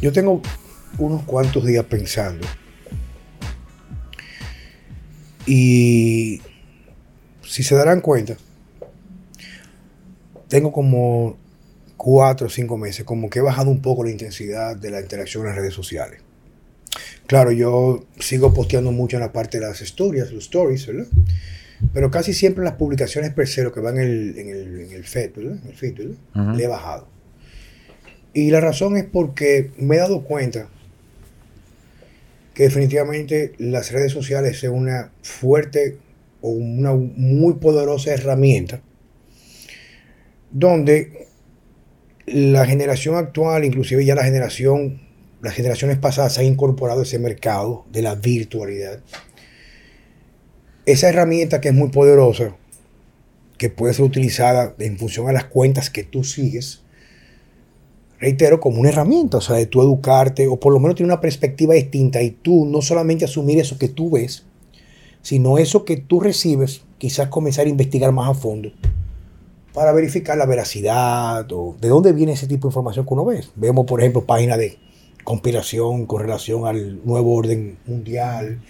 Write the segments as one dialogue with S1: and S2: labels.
S1: Yo tengo unos cuantos días pensando. Y si se darán cuenta, tengo como cuatro o cinco meses, como que he bajado un poco la intensidad de la interacción en las redes sociales. Claro, yo sigo posteando mucho en la parte de las historias, los stories, ¿verdad? Pero casi siempre las publicaciones per se, que van en el, en el, en el feed, ¿verdad? el feed, ¿verdad? Le he bajado. Y la razón es porque me he dado cuenta que definitivamente las redes sociales son una fuerte o una muy poderosa herramienta donde la generación actual, inclusive ya la generación, las generaciones pasadas, se han incorporado ese mercado de la virtualidad. Esa herramienta que es muy poderosa, que puede ser utilizada en función a las cuentas que tú sigues, reitero, como una herramienta, o sea, de tú educarte, o por lo menos tener una perspectiva distinta y tú no solamente asumir eso que tú ves, sino eso que tú recibes, quizás comenzar a investigar más a fondo para verificar la veracidad o de dónde viene ese tipo de información que uno ve. Vemos, por ejemplo, páginas de conspiración con relación al nuevo orden mundial,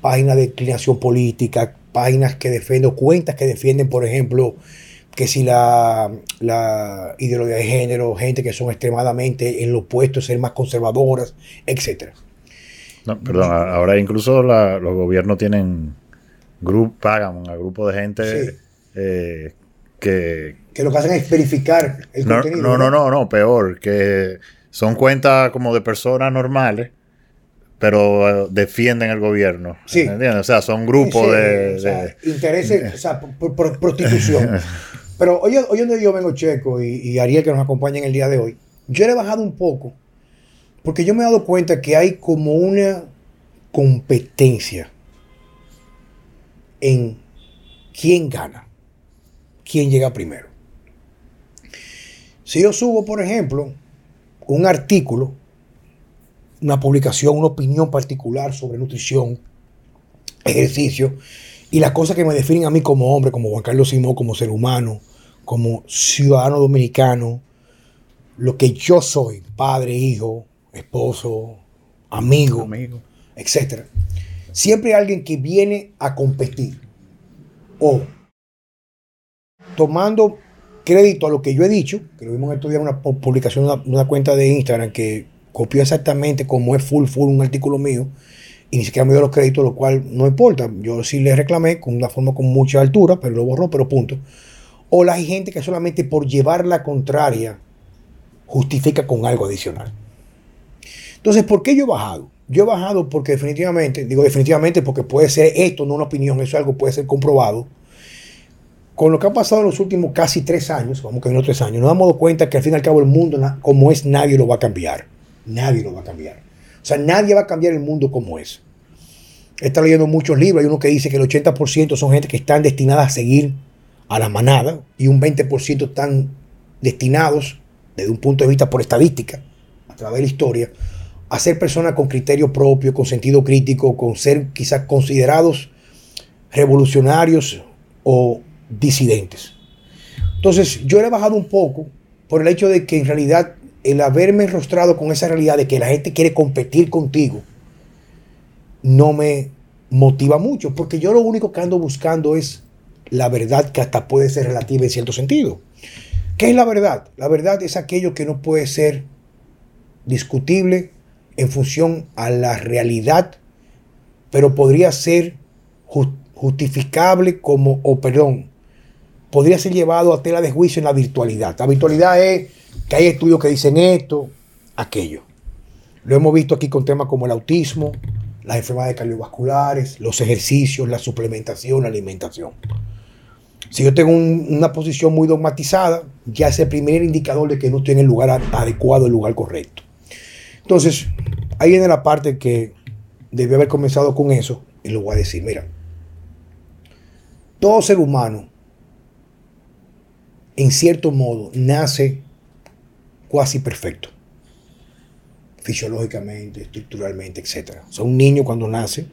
S1: páginas de inclinación política, páginas que defienden, cuentas que defienden, por ejemplo, que si la, ideología de género, gente que son extremadamente en lo opuesto, ser más conservadoras, etc.
S2: No, perdón, ahora incluso los gobiernos tienen pagan a grupos de gente eh, que...
S1: lo que hacen es verificar el
S2: no,
S1: contenido.
S2: No, no, no, no, peor, que son cuentas como de personas normales, pero eh, defienden el gobierno.
S1: Sí.
S2: ¿Entiendes? O sea, son grupos de,
S1: Intereses, o sea, prostitución. pero hoy, hoy donde yo vengo, Checo, y, y, Ariel, que nos acompaña en el día de hoy, yo he bajado un poco, porque yo me he dado cuenta que hay como una competencia en quién gana quién llega primero. Si yo subo, por ejemplo, un artículo, una publicación, una opinión particular sobre nutrición, ejercicio, y las cosas que me definen a mí como hombre, como Juan Carlos Simón, como ser humano, como ciudadano dominicano, lo que yo soy, padre, hijo, esposo, amigo, amigo. etc. Siempre hay alguien que viene a competir o tomando crédito a lo que yo he dicho, que lo vimos en estos días en una publicación de una, cuenta de Instagram que copió exactamente como es full full un artículo mío y ni siquiera me dio los créditos, lo cual no importa. Yo sí le reclamé con una forma con mucha altura, pero lo borró, pero punto. O la hay gente que solamente por llevar la contraria justifica con algo adicional. Entonces, ¿por qué yo he bajado? Yo he bajado porque definitivamente, digo definitivamente porque puede ser esto, no una opinión, eso es algo puede ser comprobado con lo que ha pasado en los últimos casi tres años, vamos que en tres años, nos damos cuenta que al fin y al cabo el mundo, como es, nadie lo va a cambiar. Nadie lo va a cambiar. Sea, nadie va a cambiar el mundo como es. He estado leyendo muchos libros. Hay uno que dice que el 80% son gente que están destinadas a seguir a la manada y un 20% están destinados, desde un punto de vista por estadística, a través de la historia, a ser personas con criterio propio, con sentido crítico, con ser quizás considerados revolucionarios o disidentes. Entonces, yo he bajado un poco por el hecho de que en realidad el haberme rostrado con esa realidad de que la gente quiere competir contigo, no me motiva mucho, porque yo lo único que ando buscando es la verdad que hasta puede ser relativa en cierto sentido. ¿Qué es la verdad? La verdad es aquello que no puede ser discutible en función a la realidad, pero podría ser justificable como, o perdón, podría ser llevado a tela de juicio en la virtualidad. La virtualidad es que hay estudios que dicen esto, aquello. Lo hemos visto aquí con temas como el autismo, las enfermedades cardiovasculares, los ejercicios, la suplementación, la alimentación. Si yo tengo una posición muy dogmatizada, ya es el primer indicador de que no estoy en el lugar adecuado, el lugar correcto. Entonces, ahí viene la parte que debió haber comenzado con eso, y lo voy a decir, mira, todo ser humano en cierto modo, nace cuasi perfecto. Fisiológicamente, estructuralmente, etc. O sea, un niño cuando nace,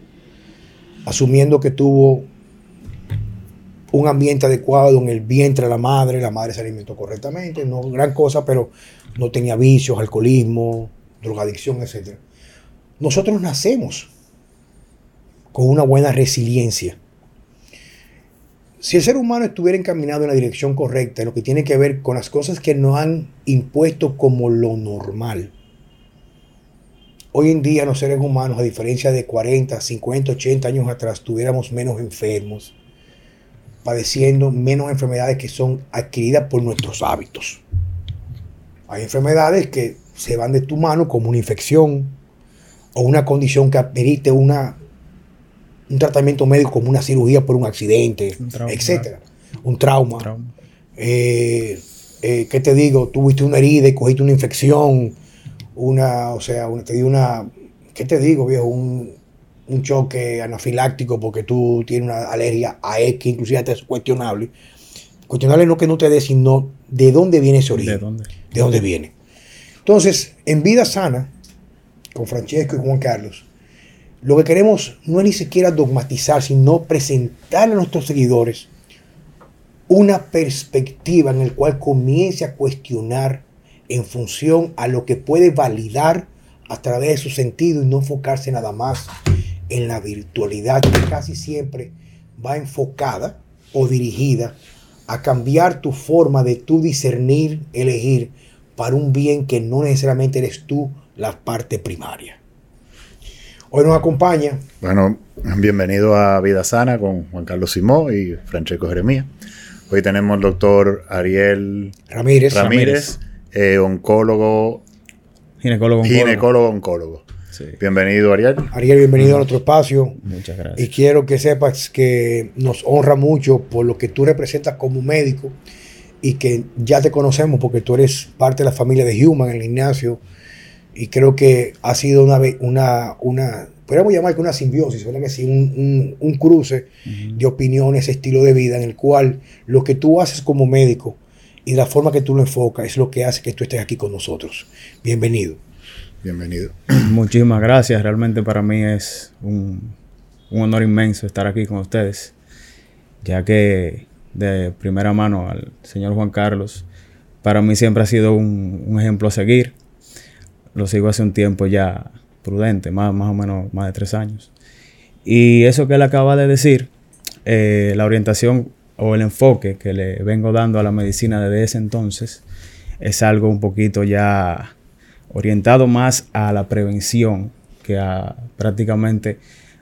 S1: asumiendo que tuvo un ambiente adecuado en el vientre de la madre, la madre se alimentó correctamente, no gran cosa, pero no tenía vicios, alcoholismo, drogadicción, etc. Nosotros nacemos con una buena resiliencia. Si el ser humano estuviera encaminado en la dirección correcta, en lo que tiene que ver con las cosas que nos han impuesto como lo normal, hoy en día los seres humanos, a diferencia de 40, 50, 80 años atrás, tuviéramos menos enfermos, padeciendo menos enfermedades que son adquiridas por nuestros hábitos. Hay enfermedades que se van de tu mano como una infección o una condición que amerite una, un tratamiento médico como una cirugía por un accidente, etcétera, un trauma. Eh, eh, ¿Qué te digo? Tuviste una herida y cogiste una infección, una, o sea, te dio una, ¿qué te digo, viejo? Un, un choque anafiláctico porque tú tienes una alergia a X, inclusive hasta es cuestionable. Cuestionable no que no te dé, sino de dónde viene ese origen.
S3: ¿De dónde?
S1: De dónde viene. Entonces, en Vida Sana, con Francesco y Juan Carlos, lo que queremos no es ni siquiera dogmatizar, sino presentarle a nuestros seguidores una perspectiva en la cual comience a cuestionar en función a lo que puede validar a través de su sentido y no enfocarse nada más en la virtualidad que casi siempre va enfocada o dirigida a cambiar tu forma de tú discernir, elegir para un bien que no necesariamente eres tú la parte primaria. Hoy nos acompaña.
S2: Bueno, bienvenido a Vida Sana con Juan Carlos Simó y Francesco Jeremía. Hoy tenemos al doctor Ariel
S1: Ramírez,
S2: Ramírez, eh, oncólogo,
S3: ginecólogo,
S2: oncólogo. ginecólogo, oncólogo. Bienvenido, Ariel.
S1: Ariel, bienvenido a nuestro espacio.
S3: Muchas gracias.
S1: Y quiero que sepas que nos honra mucho por lo que tú representas como médico y que ya te conocemos porque tú eres parte de la familia de Human en el gimnasio. Y creo que ha sido una, una, una podríamos llamar que una simbiosis, ¿verdad que sí? Un, un, cruce de opiniones, estilo de vida, en el cual lo que tú haces como médico y la forma que tú lo enfocas es lo que hace que tú estés aquí con nosotros. Bienvenido.
S2: Bienvenido.
S3: Muchísimas gracias. Realmente para mí es un, honor inmenso estar aquí con ustedes, ya que de primera mano al señor Juan Carlos, para mí siempre ha sido un, ejemplo a seguir. Lo sigo hace un tiempo ya prudente, más, más o menos más de tres años. Y eso que él acaba de decir, eh, la orientación o el enfoque que le vengo dando a la medicina desde ese entonces, es algo un poquito ya orientado más a la prevención que a prácticamente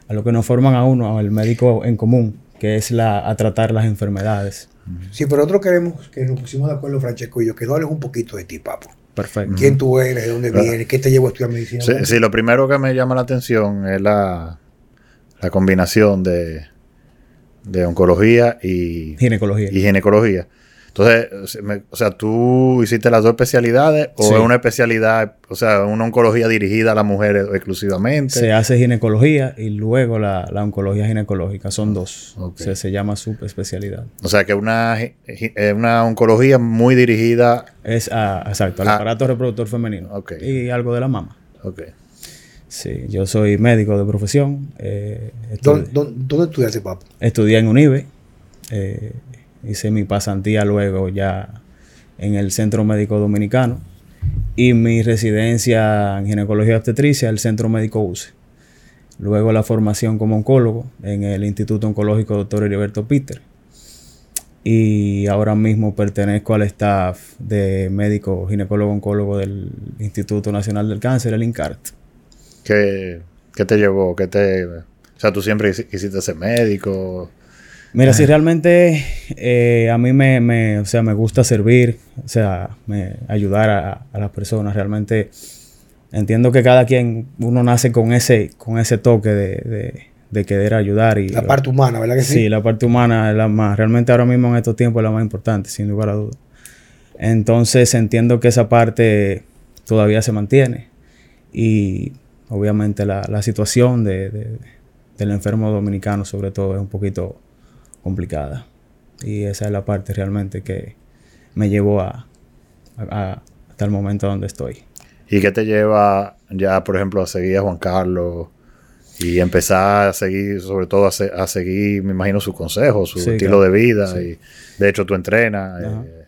S3: a lo que nos forman a uno, al médico en común, que es la, a tratar las enfermedades.
S1: Sí, pero nosotros queremos que nos pusimos de acuerdo, Francesco y yo, que no hables un poquito de ti, papo.
S3: Perfecto.
S1: ¿Quién tú eres? ¿De dónde vienes? ¿Qué te llevó a estudiar medicina?
S2: Sí, sí, lo primero que me llama la atención es la, la combinación de, de oncología y
S3: ginecología.
S2: Y ginecología. Entonces, o sea, tú hiciste las dos especialidades o es una especialidad, o sea, una oncología dirigida a las mujeres exclusivamente.
S3: Se hace ginecología y luego la, oncología ginecológica, son dos. se llama subespecialidad.
S2: O sea, que una, una oncología muy dirigida.
S3: Es a, exacto, al aparato reproductor femenino. Y algo de la mama.
S2: Ok.
S3: Sí, yo soy médico de profesión. Eh,
S1: ¿Dónde, ¿Dónde, estudiaste, papá?
S3: Estudié en UNIBE. Eh, hice mi pasantía luego ya en el Centro Médico Dominicano y mi residencia en ginecología obstetricia, el Centro Médico UCE. Luego la formación como oncólogo en el Instituto Oncológico Dr. Heriberto Peter. Y ahora mismo pertenezco al staff de médico ginecólogo oncólogo del Instituto Nacional del Cáncer, el INCART.
S2: ¿Qué, qué te llevó? ¿Qué te, o sea, tú siempre quisiste ser médico.
S3: Mira, si realmente eh, a mí me, o sea, me gusta servir, o sea, me, ayudar a, las personas, realmente entiendo que cada quien, uno nace con ese, con ese toque de, de, querer ayudar. Y,
S1: la parte humana, ¿verdad que sí?
S3: Sí, la parte humana es la más, realmente ahora mismo en estos tiempos es la más importante, sin lugar a dudas. Entonces entiendo que esa parte todavía se mantiene y obviamente la, la situación de, del enfermo dominicano sobre todo es un poquito complicada. Y esa es la parte realmente que me llevó a, hasta el momento donde estoy.
S2: ¿Y qué te lleva ya, por ejemplo, a seguir a Juan Carlos y empezar a seguir, sobre todo a, seguir, me imagino, sus consejos, su estilo de vida? Y de hecho, tú entrenas. Eh,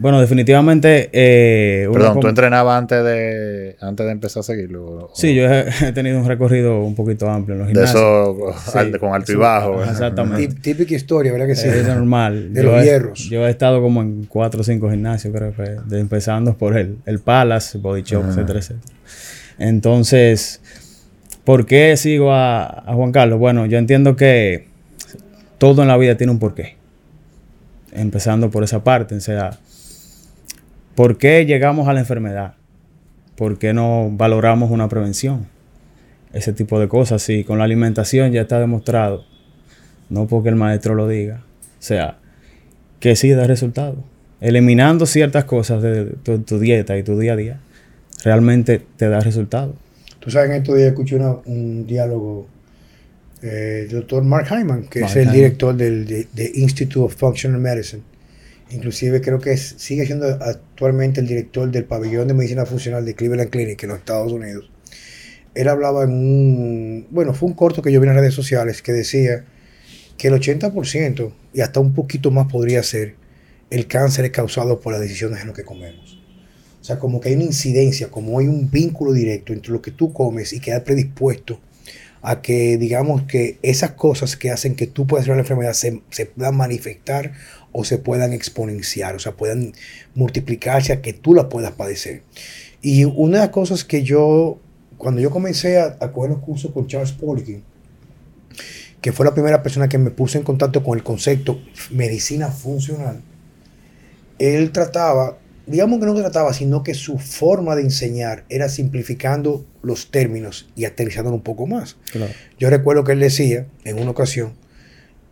S3: Bueno, definitivamente. Eh,
S2: Perdón, ¿tú entrenabas antes de, antes de empezar a seguirlo?
S3: Sí, yo he, he tenido un recorrido un poquito amplio en los
S2: De
S3: gimnasios.
S2: eso,
S3: Sí.
S2: al- con alto y bajo.
S3: Exactamente.
S1: Tí- Típica historia, ¿verdad que sí?
S3: Es normal.
S1: De
S3: Yo
S1: los
S3: he-
S1: hierros.
S3: Yo he estado como en cuatro o cinco gimnasios, creo que, de- empezando por el, el Palace, Body Shop, etcétera, etcétera. Entonces, ¿por qué sigo a, a Juan Carlos? Bueno, yo entiendo que todo en la vida tiene un porqué. Empezando por esa parte, o sea, ¿por qué llegamos a la enfermedad? ¿Por qué no valoramos una prevención? Ese tipo de cosas. Sí, con la alimentación ya está demostrado no porque el maestro lo diga. O sea, que sí da resultado. Eliminando ciertas cosas de tu, tu dieta y tu día a día, realmente te da resultado.
S1: Tú sabes, en estos días escuché una- un diálogo eh, del doctor Mark Hyman, que
S3: Mark
S1: es el
S3: Hyman.
S1: director del de, de Institute of Functional Medicine. Inclusive creo que sigue siendo actualmente el director del pabellón de medicina funcional de Cleveland Clinic en los Estados Unidos. Él hablaba en un, bueno, fue un corto que yo vi en las redes sociales que decía que el 80% y hasta un poquito más podría ser el cáncer causado por las decisiones en lo que comemos. O sea, como que hay una incidencia, como hay un vínculo directo entre lo que tú comes y quedas predispuesto a que, digamos, que esas cosas que hacen que tú puedas tener la enfermedad se puedan manifestar o se puedan exponenciar, o sea, puedan multiplicarse a que tú la puedas padecer. Y una de las cosas que yo, cuando yo comencé a, a coger los cursos con Charles Poliquin, que fue la primera persona que me puso en contacto con el concepto medicina funcional, él trataba, digamos que no trataba, sino que su forma de enseñar era simplificando los términos y aterrizándolo un poco más.
S3: Claro.
S1: Yo recuerdo que él decía en una ocasión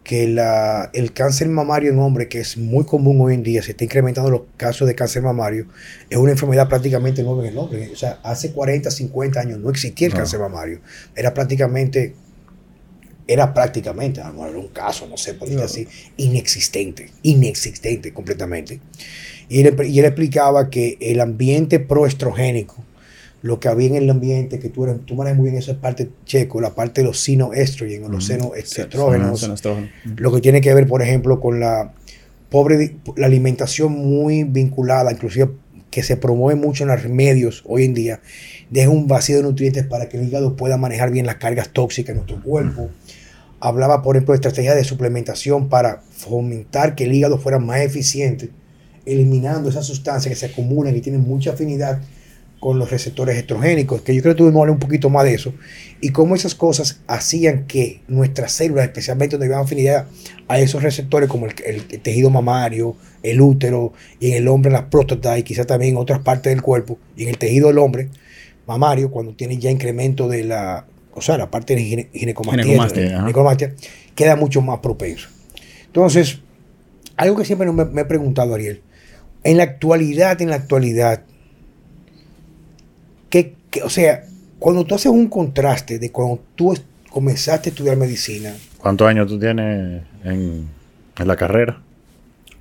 S1: que la- el cáncer mamario en hombre, que es muy común hoy en día, se está incrementando los casos de cáncer mamario, es una enfermedad prácticamente nueva en el hombre. O sea, hace 40, 50 años no existía el
S2: No.
S1: cáncer mamario. Era prácticamente, era prácticamente, a lo mejor un caso, no sé, por decirlo así, inexistente, inexistente completamente. Y él, y él explicaba que el ambiente proestrogénico, lo que había en el ambiente, que tú, eres, tú manejas muy bien esa parte checo, la parte de los sinoestrogen o los senoestrógenos, lo que tiene que ver, por ejemplo, con la pobre la alimentación muy vinculada, inclusive que se promueve mucho en los medios hoy en día, deja un vacío de nutrientes para que el hígado pueda manejar bien las cargas tóxicas en nuestro cuerpo. Hablaba, por ejemplo, de estrategias de suplementación para fomentar que el hígado fuera más eficiente, eliminando esas sustancias que se acumulan y tienen mucha afinidad con los receptores estrogénicos, que yo creo que tuvimos que hablar un poquito más de eso, y cómo esas cosas hacían que nuestras células, especialmente donde había afinidad a esos receptores como el, tejido mamario, el útero, y en el hombre la próstata, y quizás también en otras partes del cuerpo, y en el tejido del hombre mamario, cuando tiene ya incremento de la, o sea, la parte de gine- ginecomastia,
S3: Ginecomastia,
S1: queda mucho más propenso. Entonces, algo que siempre me, me he preguntado, Ariel, en la actualidad, en la actualidad, ¿qué, qué- o sea, cuando tú haces un contraste de cuando tú comenzaste a estudiar medicina,
S2: ¿Cuántos años tú tienes en, en la carrera?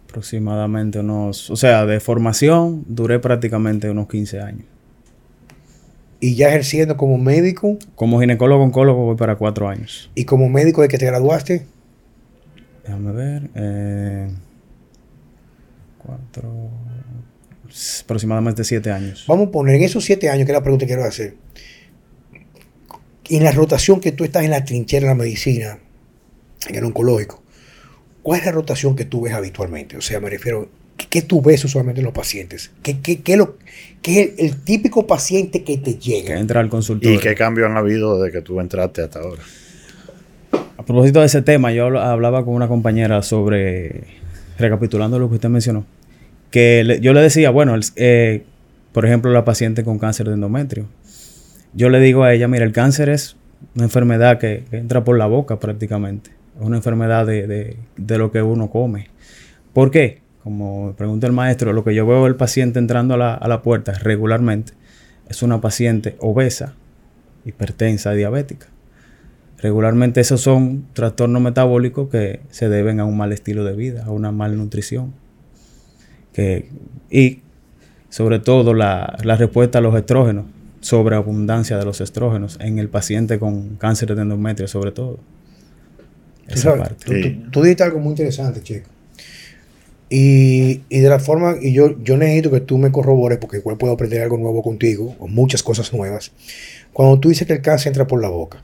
S3: Aproximadamente unos, o sea, de formación duré prácticamente unos 15 años.
S1: y ya ejerciendo como médico,
S3: Como ginecólogo oncólogo voy para 4 años.
S1: y como médico de que te graduaste,
S3: Déjame ver. Eh, cuatro. Aproximadamente 7 años.
S1: vamos a poner en esos siete años, que es la pregunta que quiero hacer, en la rotación que tú estás en la trinchera de la medicina, en el oncológico, ¿cuál es la rotación que tú ves habitualmente? O sea, me refiero, ¿qué, qué tú ves usualmente en los pacientes? ¿Qué, qué, qué es lo, qué es el, el típico paciente que te
S3: Que
S1: llega?
S3: entra al consultorio.
S2: ¿Y qué cambios han habido desde que tú entraste hasta ahora?
S3: A propósito de ese tema, yo habla- hablaba con una compañera sobre, recapitulando lo que usted mencionó, que yo le decía, bueno, eh, por ejemplo, la paciente con cáncer de endometrio. Yo le digo a ella, mira, el cáncer es una enfermedad que, entra por la boca prácticamente. Es una enfermedad de, de- de lo que uno come. ¿Por qué? Como pregunta el maestro, lo que yo veo el paciente entrando a la, a la puerta regularmente es una paciente obesa, hipertensa, diabética. Regularmente esos son trastornos metabólicos que se deben a un mal estilo de vida, a una malnutrición. Que, y sobre todo la, la respuesta a los estrógenos, sobreabundancia de los estrógenos en el paciente con cáncer de endometrio sobre todo. Esa
S1: sabes,
S3: parte.
S1: tú,
S2: Sí.
S1: tú- tú dijiste algo muy interesante, chico. Y, y de la forma, y yo, yo necesito que tú me corrobores, porque igual puedo aprender algo nuevo contigo, o muchas cosas nuevas. Cuando tú dices que el cáncer entra por la boca,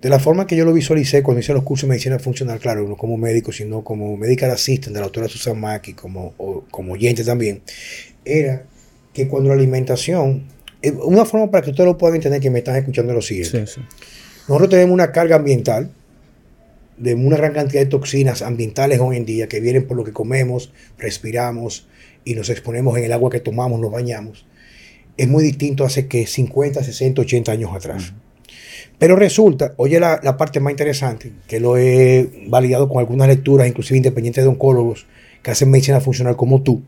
S1: de la forma que yo lo visualicé cuando hice los cursos de medicina funcional, claro, no como médico, sino como medical assistant de la doctora Susan Maki, como, o, como oyente también, era que cuando la alimentación, eh, una forma para que ustedes lo puedan entender que me están escuchando es lo siguiente.
S3: Sí, sí.
S1: Nosotros tenemos una carga ambiental de una gran cantidad de toxinas ambientales hoy en día que vienen por lo que comemos, respiramos y nos exponemos en el agua que tomamos, nos bañamos. Es muy distinto hace que 50, 60, 80 años atrás. Pero resulta, oye la, la parte más interesante, que lo he validado con algunas lecturas, inclusive independientes de oncólogos que hacen medicina funcional como tú,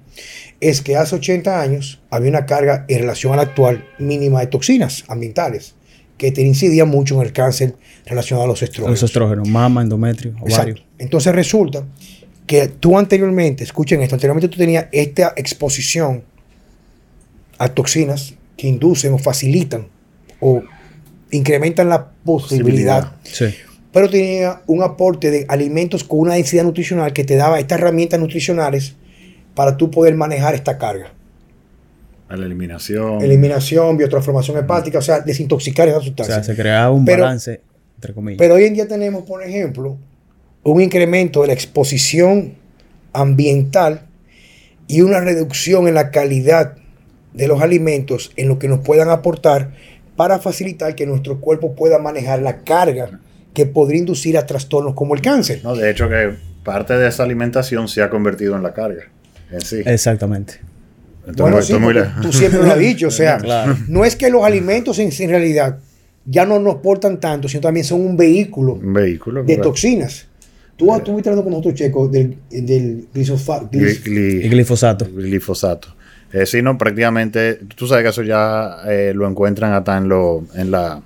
S1: es que hace 80 años había una carga en relación a la actual mínima de toxinas ambientales que te incidía mucho en el cáncer relacionado a los estrógenos.
S3: Los estrógenos, mama, endometrio, ovario.
S1: Exacto. Entonces resulta que tú anteriormente, escuchen esto, anteriormente tú tenías esta exposición a toxinas que inducen o facilitan o incrementan la posibilidad,
S3: Sí.
S1: pero tenía un aporte de alimentos con una densidad nutricional que te daba estas herramientas nutricionales para tú poder manejar esta carga.
S2: A la eliminación.
S1: Eliminación, biotransformación hepática, o sea, desintoxicar esa
S3: O
S1: sustancia.
S3: sea, se creaba un
S1: Pero-
S3: balance, entre comillas.
S1: Pero hoy en día tenemos, por ejemplo, un incremento de la exposición ambiental y una reducción en la calidad de los alimentos en lo que nos puedan aportar para facilitar que nuestro cuerpo pueda manejar la carga que podría inducir a trastornos como el cáncer.
S2: No, de hecho que parte de esa alimentación se ha convertido en la carga en sí.
S3: Exactamente.
S2: Entonces,
S1: Bueno, sí,
S2: muy
S1: tú siempre lo has dicho, o sea,
S3: Claro.
S1: no es que los alimentos en, en realidad ya no nos portan tanto, sino también son un vehículo
S2: Un vehículo.
S1: de toxinas. Tú estuviste hablando con nosotros, Checo, del, del glisofa-
S2: Gli-
S1: glis-
S2: gli-
S3: Y glifosato.
S2: glifosato. Eh, sí, no, prácticamente, tú sabes que eso ya eh, lo encuentran hasta en lo, en la,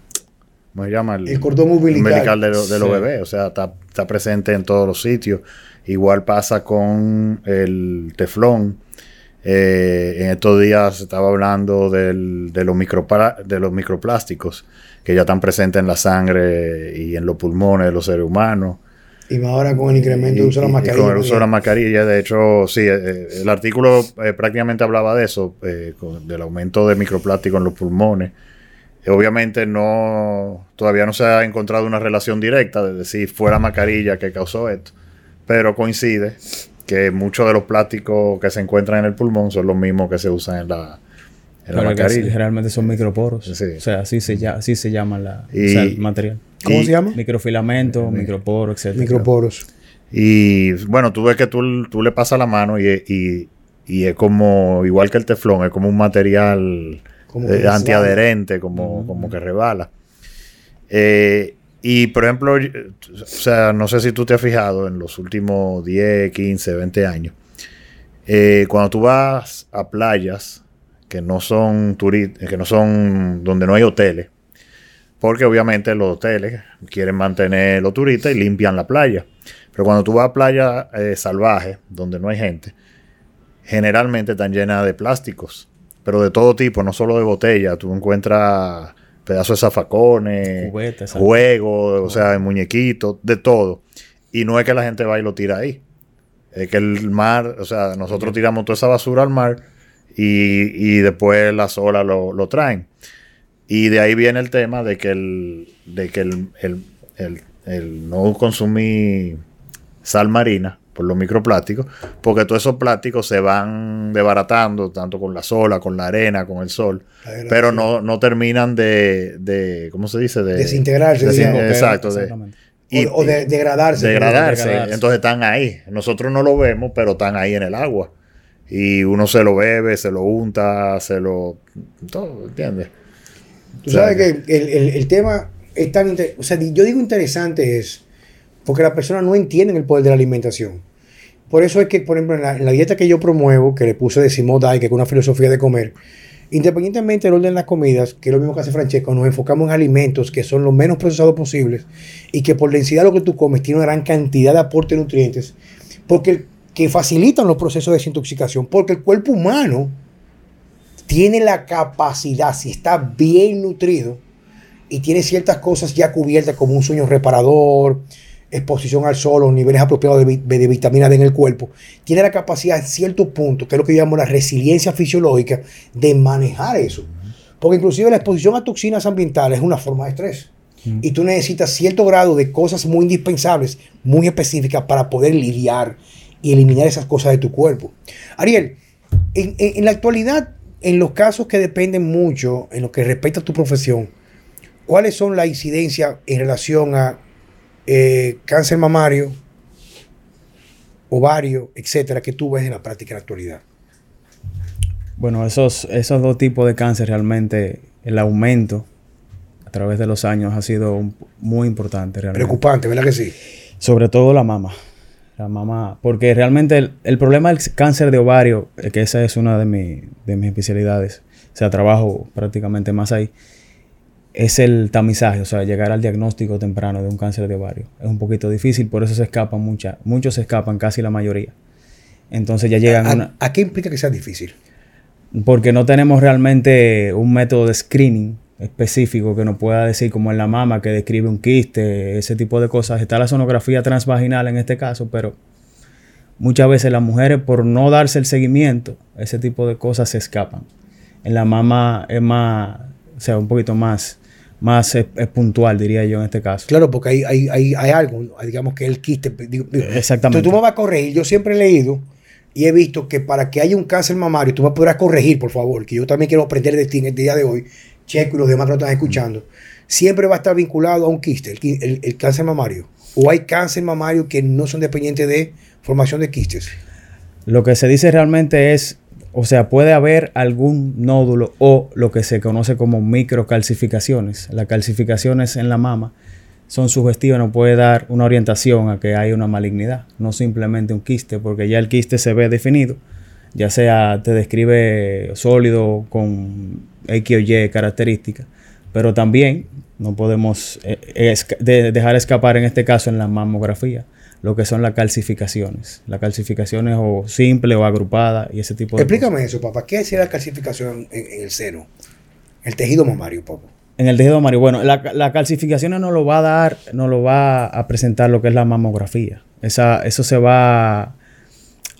S2: ¿cómo se llama?
S1: El cordón umbilical.
S2: de, lo- de los
S3: Sí.
S2: bebés, o sea, está, está presente en todos los sitios. Igual pasa con el teflón. Eh, en estos días se estaba hablando del- de, los de los microplásticos que ya están presentes en la sangre y en los pulmones de los seres humanos.
S1: Y más ahora con el incremento de uso de la mascarilla.
S2: Con el uso de la mascarilla, de hecho, sí, eh, el artículo eh, prácticamente hablaba de eso, eh, del aumento de microplástico en los pulmones. Eh, Obviamente no, todavía no se ha encontrado una relación directa de decir fue la mascarilla que causó esto, pero coincide que muchos de los plásticos que se encuentran en el pulmón son los mismos que se usan en la
S3: Pero generalmente son microporos.
S2: Sí.
S3: O sea, así se, llama, así se llama la, o
S2: Y-
S3: sea, el material.
S1: ¿Cómo
S2: y-
S1: se llama?
S3: Microfilamento, microporo, etc.
S1: Microporos.
S2: Y bueno, tú ves que tú, tú le pasas la mano y, y- y es como, igual que el teflón, es como un material
S1: Como
S2: eh, antiadherente, como, como que rebala. Eh, y por ejemplo, o sea, no sé si tú te has fijado en los últimos 10, 15, 20 años, eh, cuando tú vas a playas que no son que no son donde no hay hoteles, porque obviamente los hoteles quieren mantener los turistas y limpian la playa. Pero cuando tú vas a playas eh, salvajes, donde no hay gente, generalmente están llenas de plásticos, pero de todo tipo, no solo de botella. Tú encuentras pedazos de zafacones,
S3: Juguetes,
S2: juegos, o sea, muñequitos, de todo. Y no es que la gente va y lo tira ahí. Es que el mar, o sea, nosotros tiramos toda esa basura al mar y, y después las olas lo, lo traen. Y de ahí viene el tema de que el, de que el, el- el- el no consumir sal marina por los microplásticos, porque todos esos plásticos se van desbaratando, tanto con la sola, con la arena, con el sol, pero no, no terminan de, de, ¿cómo se dice? De,
S1: Desintegrarse, digamos.
S2: exacto, de- y-
S1: o, o de, degradarse.
S2: Entonces están ahí. Nosotros no lo vemos, pero están ahí en el agua. Y uno se lo bebe, se lo unta, se lo... Todo, ¿entiendes?
S1: Tú sabes que el, el- el tema es tan inter- O sea, yo digo interesante es porque las personas no entienden el poder de la alimentación. Por eso es que, por ejemplo, en la, en la dieta que yo promuevo, que le puse de Simón Dai, que es una filosofía de comer, independientemente del orden de las comidas, que es lo mismo que hace Francesco, nos enfocamos en alimentos que son lo menos procesados posibles y que por densidad de lo que tú comes tiene una gran cantidad de aporte de nutrientes, porque el- que facilitan los procesos de desintoxicación, porque el cuerpo humano tiene la capacidad, si está bien nutrido y tiene ciertas cosas ya cubiertas como un sueño reparador, exposición al sol, los niveles apropiados de, de, vitamina D en el cuerpo, tiene la capacidad en cierto punto, que es lo que yo llamo la resiliencia fisiológica, de manejar eso. Porque inclusive la exposición a toxinas ambientales es una forma de estrés. Y tú necesitas cierto grado de cosas muy indispensables, muy específicas para poder lidiar y eliminar esas cosas de tu cuerpo. Ariel, en, la actualidad, en los casos que dependen mucho, en lo que respecta a tu profesión, ¿cuáles son las incidencias en relación a eh, cáncer mamario, ovario, etcétera, que tú ves en la práctica en la actualidad?
S3: Bueno, esos, esos dos tipos de cáncer realmente, el aumento a través de los años ha sido muy importante.
S1: Realmente. Preocupante, ¿verdad que sí?
S3: Sobre todo la mama. La mama, porque realmente el, problema del cáncer de ovario, eh, que esa es una de, de mis especialidades, o sea, trabajo prácticamente más ahí, es el tamizaje, o sea, llegar al diagnóstico temprano de un cáncer de ovario. Es un poquito difícil, por eso se escapan muchas, muchos se escapan, casi la mayoría. Entonces ya llegan
S1: ¿A, una... ¿A qué implica que sea difícil?
S3: Porque no tenemos realmente un método de screening específico que nos pueda decir, como en la mama que describe un quiste, ese tipo de cosas. Está la sonografía transvaginal en este caso, pero muchas veces las mujeres, por no darse el seguimiento, ese tipo de cosas se escapan. En la mama es más, o sea, un poquito más, más es, puntual, diría yo en este caso.
S1: Claro, porque hay, hay, hay, hay algo, digamos que el quiste. Exactamente. tú me vas a corregir. Yo siempre he leído y he visto que para que haya un cáncer mamario, tú me podrás corregir, por favor, que yo también quiero aprender de ti en el día de hoy, Checo y los demás que lo están escuchando, siempre va a estar vinculado a un quiste, el, cáncer mamario. O hay cáncer mamario que no son dependientes de formación de quistes.
S3: Lo que se dice realmente es, o sea, puede haber algún nódulo o lo que se conoce como microcalcificaciones. Las calcificaciones en la mama son sugestivas, no puede dar una orientación a que hay una malignidad, no simplemente un quiste, porque ya el quiste se ve definido, ya sea te describe sólido con X o Y características, pero también no podemos eh, dejar escapar en este caso en la mamografía lo que son las calcificaciones. Las calcificaciones o simples o agrupadas y ese tipo
S1: de Explícame eso, papá. ¿Qué es la calcificación en, el seno? El tejido mamario, papá.
S3: En el tejido mamario. Bueno, la, la calcificación no lo va a dar, no lo va a presentar lo que es la mamografía. Esa, eso se va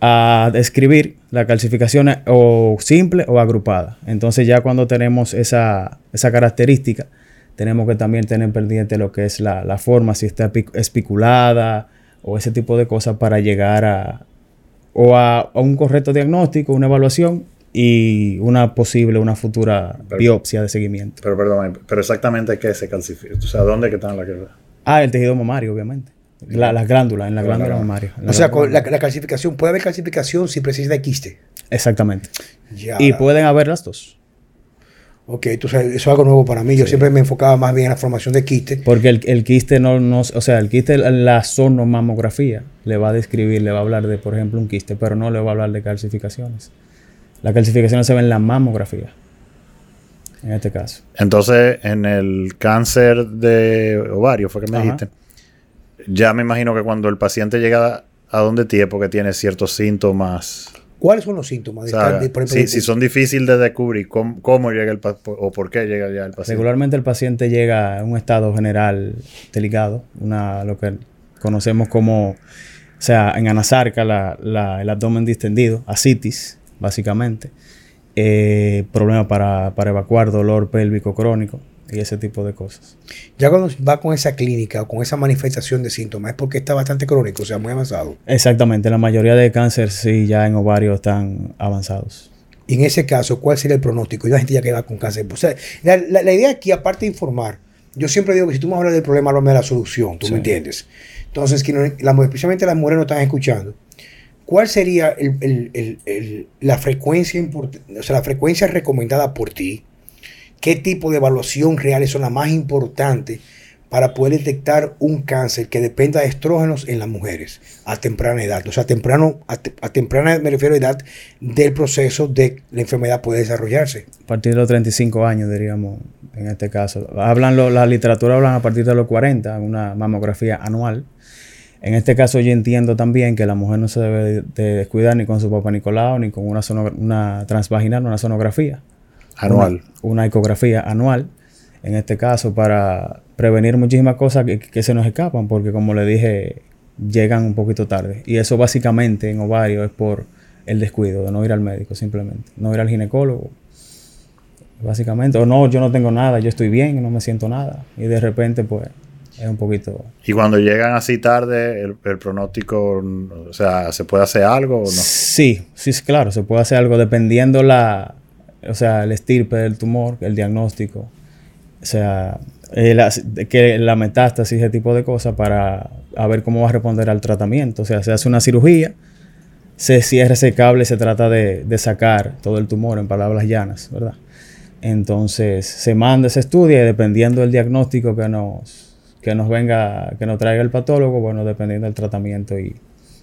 S3: a describir la calcificación o simple o agrupada. Entonces ya cuando tenemos esa, característica, tenemos que también tener pendiente lo que es la, forma, si está espiculada o ese tipo de cosas para llegar a, o a, un correcto diagnóstico, una evaluación y una posible, una futura biopsia de seguimiento.
S2: Pero perdón, pero exactamente qué se calcifica, o sea, ¿dónde que están la
S3: Ah, el tejido mamario, obviamente las glándulas, en la glándula mamaria.
S1: O sea, la, calcificación, puede haber calcificación si precisa de quiste.
S3: Exactamente. Y pueden haber las dos.
S1: Ok, entonces eso es algo nuevo para mí. Yo siempre me enfocaba más bien en la formación de quiste.
S3: Porque el, quiste no, no, o sea, el quiste, la sonomamografía le va a describir, le va a hablar de, por ejemplo, un quiste, pero no le va a hablar de calcificaciones. Las calcificaciones se ven en la mamografía, en este caso.
S2: Entonces, en el cáncer de ovario, fue que me dijiste, ya me imagino que cuando el paciente llega a donde ti es porque tiene ciertos síntomas.
S1: ¿Cuáles son los síntomas?
S2: si, son difíciles de descubrir, ¿cómo, llega el o por qué llega ya el paciente?
S3: Regularmente el paciente llega a un estado general delicado, una, lo que conocemos como, o sea, en anasarca, el abdomen distendido, asitis, básicamente. Eh, problema para, para evacuar, dolor pélvico crónico y ese tipo de cosas.
S1: Ya cuando va con esa clínica o con esa manifestación de síntomas es porque está bastante crónico, o sea, muy avanzado.
S3: Exactamente, la mayoría de cáncer sí ya en ovario están avanzados.
S1: Y en ese caso, ¿cuál sería el pronóstico? Y la gente ya que va con cáncer. O sea, la, idea aquí, aparte de informar, yo siempre digo que si tú me hablas del problema, háblame de la solución, ¿tú me entiendes? Entonces, que especialmente las mujeres no están escuchando. ¿Cuál sería la frecuencia o sea, la frecuencia recomendada por ti qué tipo de evaluación reales son las más importantes para poder detectar un cáncer que dependa de estrógenos en las mujeres a temprana edad. O sea, temprano, a, temprana me refiero a edad del proceso de la enfermedad puede desarrollarse.
S3: A partir de los 35 años, diríamos, en este caso. Hablan la literatura hablan a partir de los 40, una mamografía anual. En este caso yo entiendo también que la mujer no se debe de descuidar ni con su papá Nicolau, ni con una, una transvaginal, una sonografía
S2: Anual.
S3: Una, ecografía anual. en este caso, para prevenir muchísimas cosas que, se nos escapan, porque como le dije, llegan un poquito tarde. Y eso básicamente en ovario es por el descuido de no ir al médico, simplemente. No ir al ginecólogo, básicamente. O no, yo no tengo nada, yo estoy bien, no me siento nada. Y de repente, pues, es un poquito...
S2: Y cuando llegan así tarde, el, pronóstico, o sea, ¿se puede hacer algo o no?
S3: Sí, sí, claro, se puede hacer algo dependiendo la, o sea, el estirpe del tumor, el diagnóstico. O sea, eh, la, que la metástasis, ese tipo de cosas, para ver cómo va a responder al tratamiento. O sea, se hace una cirugía, se cierra ese cable, se trata de, de sacar todo el tumor, en palabras llanas, ¿verdad? Entonces se manda, se estudia y dependiendo del diagnóstico que nos, que nos venga, que nos traiga el patólogo, bueno, dependiendo del tratamiento y,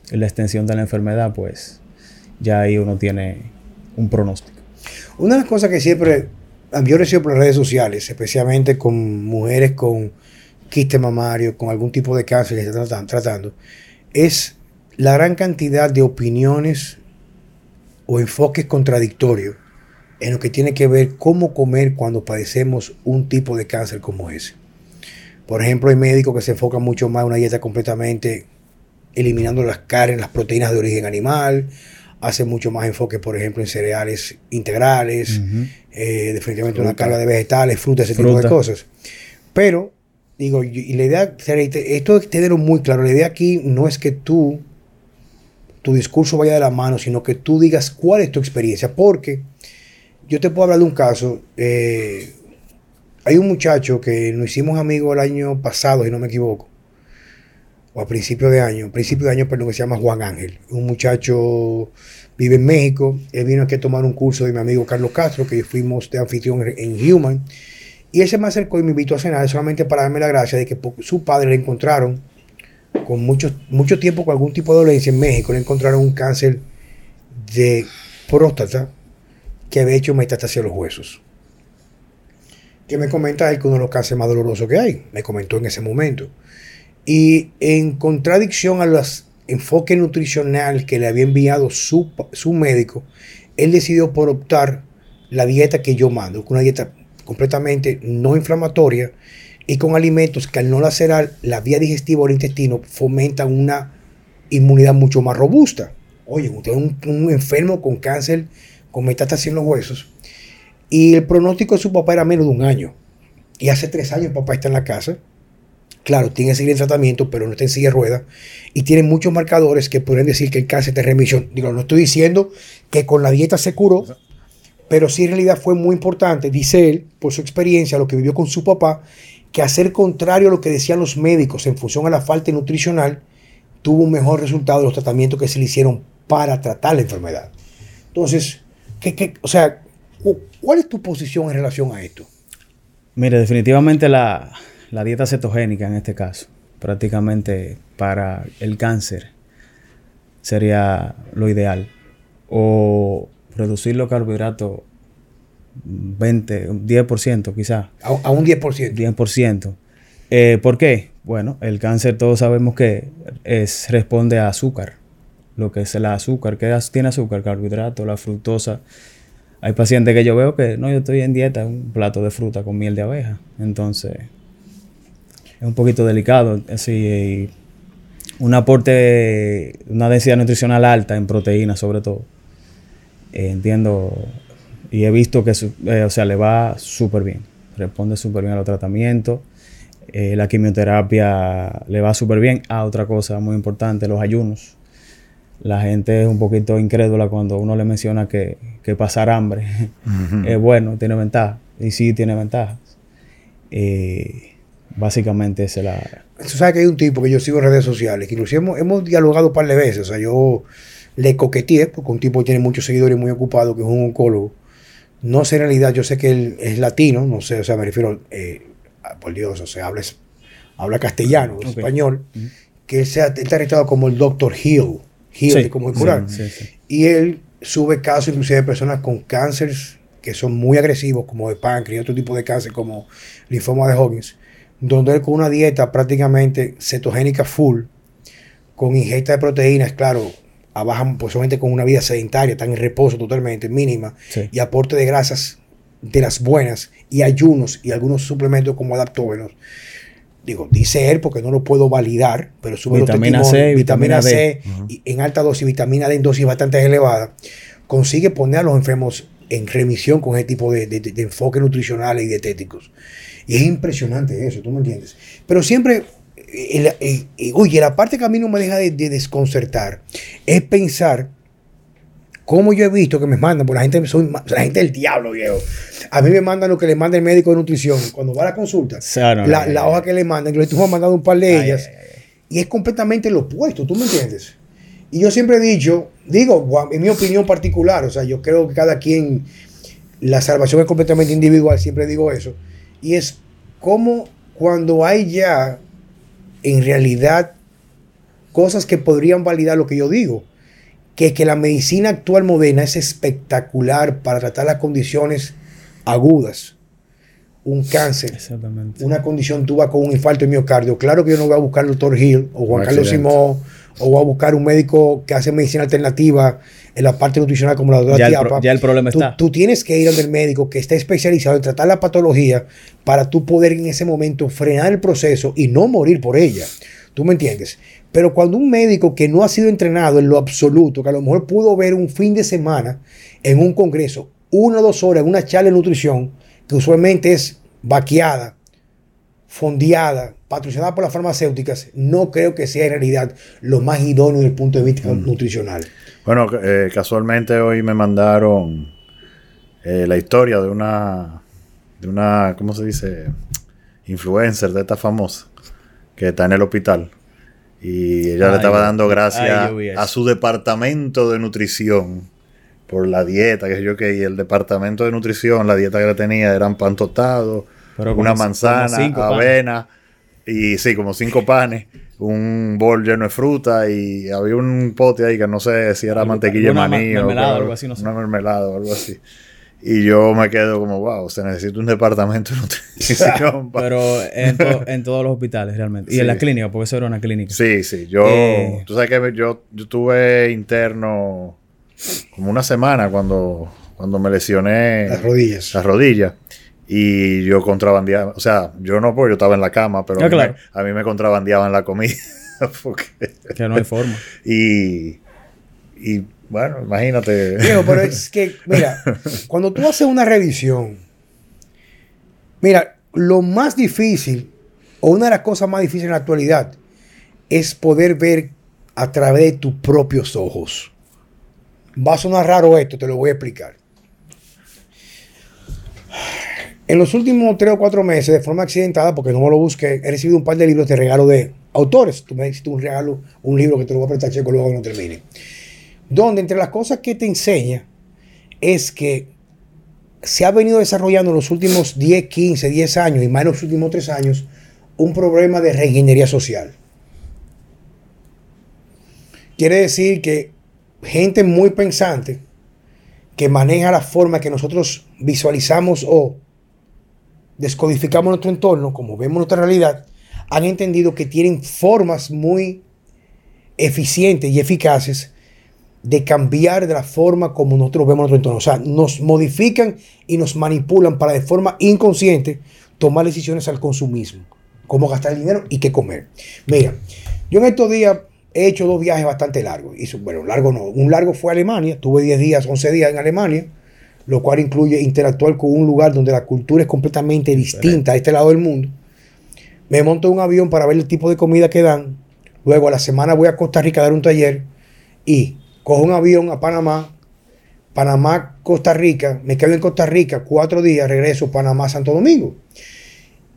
S3: la extensión de la enfermedad, pues ya ahí uno tiene un pronóstico.
S1: Una de las cosas que siempre yo recibo por las redes sociales, especialmente con mujeres con quiste mamario, con algún tipo de cáncer que se están tratando, es la gran cantidad de opiniones o enfoques contradictorios en lo que tiene que ver cómo comer cuando padecemos un tipo de cáncer como ese. Por ejemplo, hay médicos que se enfocan mucho más en una dieta completamente eliminando las carnes, las proteínas de origen animal, hacen mucho más enfoque, por ejemplo, en cereales integrales, eh, definitivamente una carga de vegetales, frutas, ese tipo de cosas. Pero, digo, y la idea, esto es tenerlo muy claro, la idea aquí no es que tú, tu discurso vaya de la mano, sino que tú digas cuál es tu experiencia, porque yo te puedo hablar de un caso. Eh, hay un muchacho que nos hicimos amigos el año pasado, si no me equivoco, o a principio de año, principio de año, perdón, que se llama Juan Ángel. Un muchacho vive en México. Él vino aquí a tomar un curso de mi amigo Carlos Castro, que fuimos de anfitrión en Human. Y él se me acercó y me invitó a cenar solamente para darme la gracia de que su padre le encontraron con mucho, mucho tiempo con algún tipo de dolencia en México. Le encontraron un cáncer de próstata que había hecho metástasis a los huesos. Que me comenta él que uno de los cánceres más dolorosos que hay. Me comentó en ese momento. Y en contradicción a los enfoques nutricional que le había enviado su, su médico, él decidió por optar la dieta que yo mando, una dieta completamente no inflamatoria y con alimentos que al no lacerar la vía digestiva o el intestino fomentan una inmunidad mucho más robusta. Oye, usted es un, enfermo con cáncer con metástasis en los huesos. Y el pronóstico de su papá era menos de un año. Y hace tres años papá está en la casa. Claro, tiene que seguir el tratamiento, pero no está en silla de ruedas. Y tiene muchos marcadores que pueden decir que el cáncer está en remisión. Digo, no estoy diciendo que con la dieta se curó, pero sí en realidad fue muy importante, dice él, por su experiencia, lo que vivió con su papá, que hacer contrario a lo que decían los médicos en función a la falta nutricional, tuvo un mejor resultado de los tratamientos que se le hicieron para tratar la enfermedad. Entonces, o sea, ¿cuál es tu posición en relación a esto?
S3: Mire, definitivamente la, dieta cetogénica en este caso, prácticamente para el cáncer, sería lo ideal. O reducir los carbohidratos 20, 10% quizás.
S1: A, un 10%.
S3: 10%. Eh, ¿Por qué? Bueno, el cáncer todos sabemos que es, responde a azúcar lo que es el azúcar. ¿Qué tiene azúcar? Carbohidrato, la fructosa. Hay pacientes que yo veo que no, yo estoy en dieta, un plato de fruta con miel de abeja. Entonces, es un poquito delicado. Así, un aporte, una densidad nutricional alta en proteínas, sobre todo. Eh, entiendo y he visto que, eh, o sea, le va súper bien. Responde súper bien a los tratamientos. Eh, la quimioterapia le va súper bien. a ah, otra cosa muy importante, los ayunos la gente es un poquito incrédula cuando uno le menciona que, pasar hambre es bueno, tiene ventaja. Y sí tiene ventajas. Eh, básicamente esa es la...
S1: Tú sabes que hay un tipo que yo sigo en redes sociales, que incluso hemos, dialogado un par de veces. O sea, yo le coqueteé, porque un tipo que tiene muchos seguidores muy ocupado, que es un oncólogo. No sé en realidad, yo sé que él es latino, no sé, o sea, me refiero, eh, por Dios, o sea, habla, habla castellano, español, que él, se ha, está registrado como el Dr. Hill como curar. y él sube casos inclusive de personas con cánceres que son muy agresivos, como de páncreas y otro tipo de cáncer como linfoma de Hodgkin, donde él con una dieta prácticamente cetogénica full, con ingesta de proteínas, claro, abajan pues solamente con una vida sedentaria, están en reposo totalmente, mínima, y aporte de grasas de las buenas y ayunos y algunos suplementos como adaptógenos. Digo, dice él porque no lo puedo validar, pero sube
S3: Vitamina
S1: los
S3: C,
S1: vitamina C y en alta dosis, vitamina D en dosis bastante elevada, consigue poner a los enfermos en remisión con ese tipo de, de, de enfoques nutricionales y dietéticos. Y es impresionante eso, ¿tú me entiendes? Pero siempre, el- el- el- oye, la parte que a mí no me deja de, de desconcertar es pensar cómo yo he visto que me mandan, porque la gente, soy la gente del diablo, viejo. A mí me mandan lo que le manda el médico de nutrición. Cuando va a la consulta, la, hoja que le mandan, que le estuvo mandando un par de ellas,
S3: ay, ay,
S1: y es completamente lo opuesto, ¿tú me entiendes? Y yo siempre he dicho, digo, en mi opinión particular, o sea, yo creo que cada quien, la salvación es completamente individual, siempre digo eso, y es como cuando hay ya, en realidad, cosas que podrían validar lo que yo digo, que, que la medicina actual moderna es espectacular para tratar las condiciones agudas, un cáncer,
S3: Exactamente.
S1: una condición vas con un infarto de miocardio, claro que yo no voy a buscar al doctor Hill o Juan Carlos. Simón o voy a buscar un médico que hace medicina alternativa en la parte nutricional como la doctora
S3: Ya el,
S1: Tiapa.
S3: pro- ya el problema
S1: Tú,
S3: está.
S1: tú tienes que ir al médico que esté especializado en tratar la patología para tú poder en ese momento frenar el proceso y no morir por ella. ¿Tú me entiendes? Pero cuando un médico que no ha sido entrenado en lo absoluto, que a lo mejor pudo ver un fin de semana en un congreso, una o dos horas, en una charla de nutrición, que usualmente es vaqueada, fondeada, patrocinada por las farmacéuticas, no creo que sea en realidad lo más idóneo desde el punto de vista nutricional.
S2: Bueno, eh, casualmente hoy me mandaron eh, la historia de una, de una, ¿cómo se dice? Influencer de esta famosa que está en el hospital. Y ella
S3: Ay,
S2: le estaba dando gracias a su departamento de nutrición por la dieta, que yo que y el departamento de nutrición, la dieta que le tenía eran pan tostado,
S3: Pero
S2: una
S3: como
S2: manzana,
S3: cinco panes.
S2: avena y sí, como cinco panes, un bol lleno de fruta y había un pote ahí que no sé si era
S3: Algo-
S2: mantequilla de maní
S3: ma-
S2: o
S3: mermelada o
S2: qué,
S3: algo así, no sé.
S2: una mermelada o algo así. Y yo me quedo como, wow, se necesita un departamento de nutrición. pa-
S3: Pero en, to- en todos los hospitales realmente. Y
S2: Sí.
S3: en las clínicas, porque eso era una clínica.
S2: Sí, sí, yo,
S3: Eh.
S2: tú sabes que yo, yo tuve interno como una semana cuando, cuando me lesioné
S1: Las rodillas.
S2: las rodillas y yo contrabandeaba, o sea, yo no porque yo estaba en la cama, pero
S3: Ah,
S2: a, mí
S3: claro.
S2: me, a mí me contrabandeaban la comida. porque-
S3: Que no hay forma.
S2: y, y bueno, imagínate.
S1: Viejo, pero es que, mira, cuando tú haces una revisión, mira, lo más difícil, o una de las cosas más difíciles en la actualidad, es poder ver a través de tus propios ojos. Va a sonar raro esto, te lo voy a explicar. En los últimos tres o cuatro meses, de forma accidentada, porque no me lo busqué, he recibido un par de libros de regalo de autores. Tú me hiciste un regalo, un libro que te lo voy a prestar, checo, luego que no termine donde entre las cosas que te enseña es que se ha venido desarrollando en los últimos 10, 15, 10 años y más en los últimos 3 años un problema de reingeniería social. Quiere decir que gente muy pensante que maneja la forma que nosotros visualizamos o descodificamos nuestro entorno, como vemos nuestra realidad, han entendido que tienen formas muy eficientes y eficaces de cambiar de la forma como nosotros vemos nuestro entorno. O sea, nos modifican y nos manipulan para de forma inconsciente tomar decisiones al consumismo. Cómo gastar el dinero y qué comer. Mira, yo en estos días he hecho dos viajes bastante largos. Bueno, largo no. Un largo fue a Alemania. Tuve 10 días, 11 días en Alemania. Lo cual incluye interactuar con un lugar donde la cultura es completamente distinta a este lado del mundo. Me monto en un avión para ver el tipo de comida que dan. Luego a la semana voy a Costa Rica a dar un taller. Y cojo un avión a Panamá, Panamá, Costa Rica, me quedo en Costa Rica cuatro días, regreso Panamá, Santo Domingo.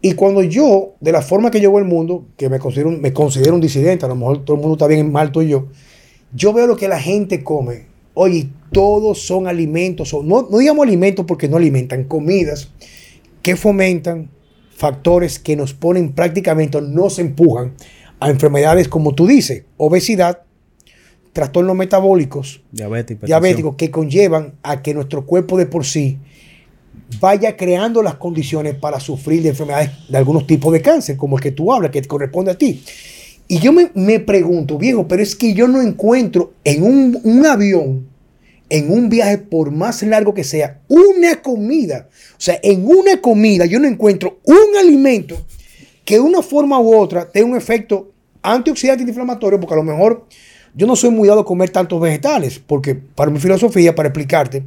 S1: Y cuando yo, de la forma que yo veo el mundo, que me considero, un- me considero un disidente, a lo mejor todo el mundo está bien mal tú y yo, yo veo lo que la gente come. Oye, todos son alimentos, o no, no digamos alimentos porque no alimentan, comidas que fomentan factores que nos ponen prácticamente, nos empujan a enfermedades como tú dices, obesidad, trastornos metabólicos, diabéticos que conllevan a que nuestro cuerpo de por sí vaya creando las condiciones para sufrir de enfermedades de algunos tipos de cáncer, como el que tú hablas, que te corresponde a ti. Y yo me, me pregunto, viejo, pero es que yo no encuentro en un, un avión en un viaje, por más largo que sea, una comida. O sea, en una comida yo no encuentro un alimento que de una forma u otra tenga un efecto antioxidante inflamatorio, porque a lo mejor yo no soy muy dado a comer tantos vegetales, porque para mi filosofía, para explicarte,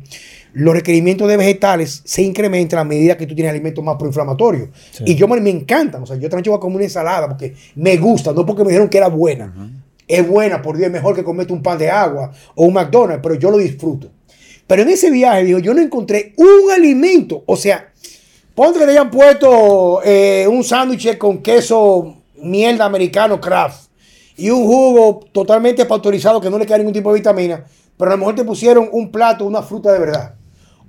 S1: los requerimientos de vegetales se incrementan a medida que tú tienes alimentos más proinflamatorios. Y yo me, me encantan. O sea, yo a comer una ensalada porque me gusta, no porque me dijeron que era buena. Es buena, por Dios, es mejor que comerte un pan de agua o un McDonald's, pero yo lo disfruto. Pero en ese viaje, digo, yo no encontré un alimento. O sea, ponte que le hayan puesto eh, un sándwich con queso mierda americano craft y un jugo totalmente pasteurizado que no le queda ningún tipo de vitamina, pero a lo mejor te pusieron un plato, una fruta de verdad,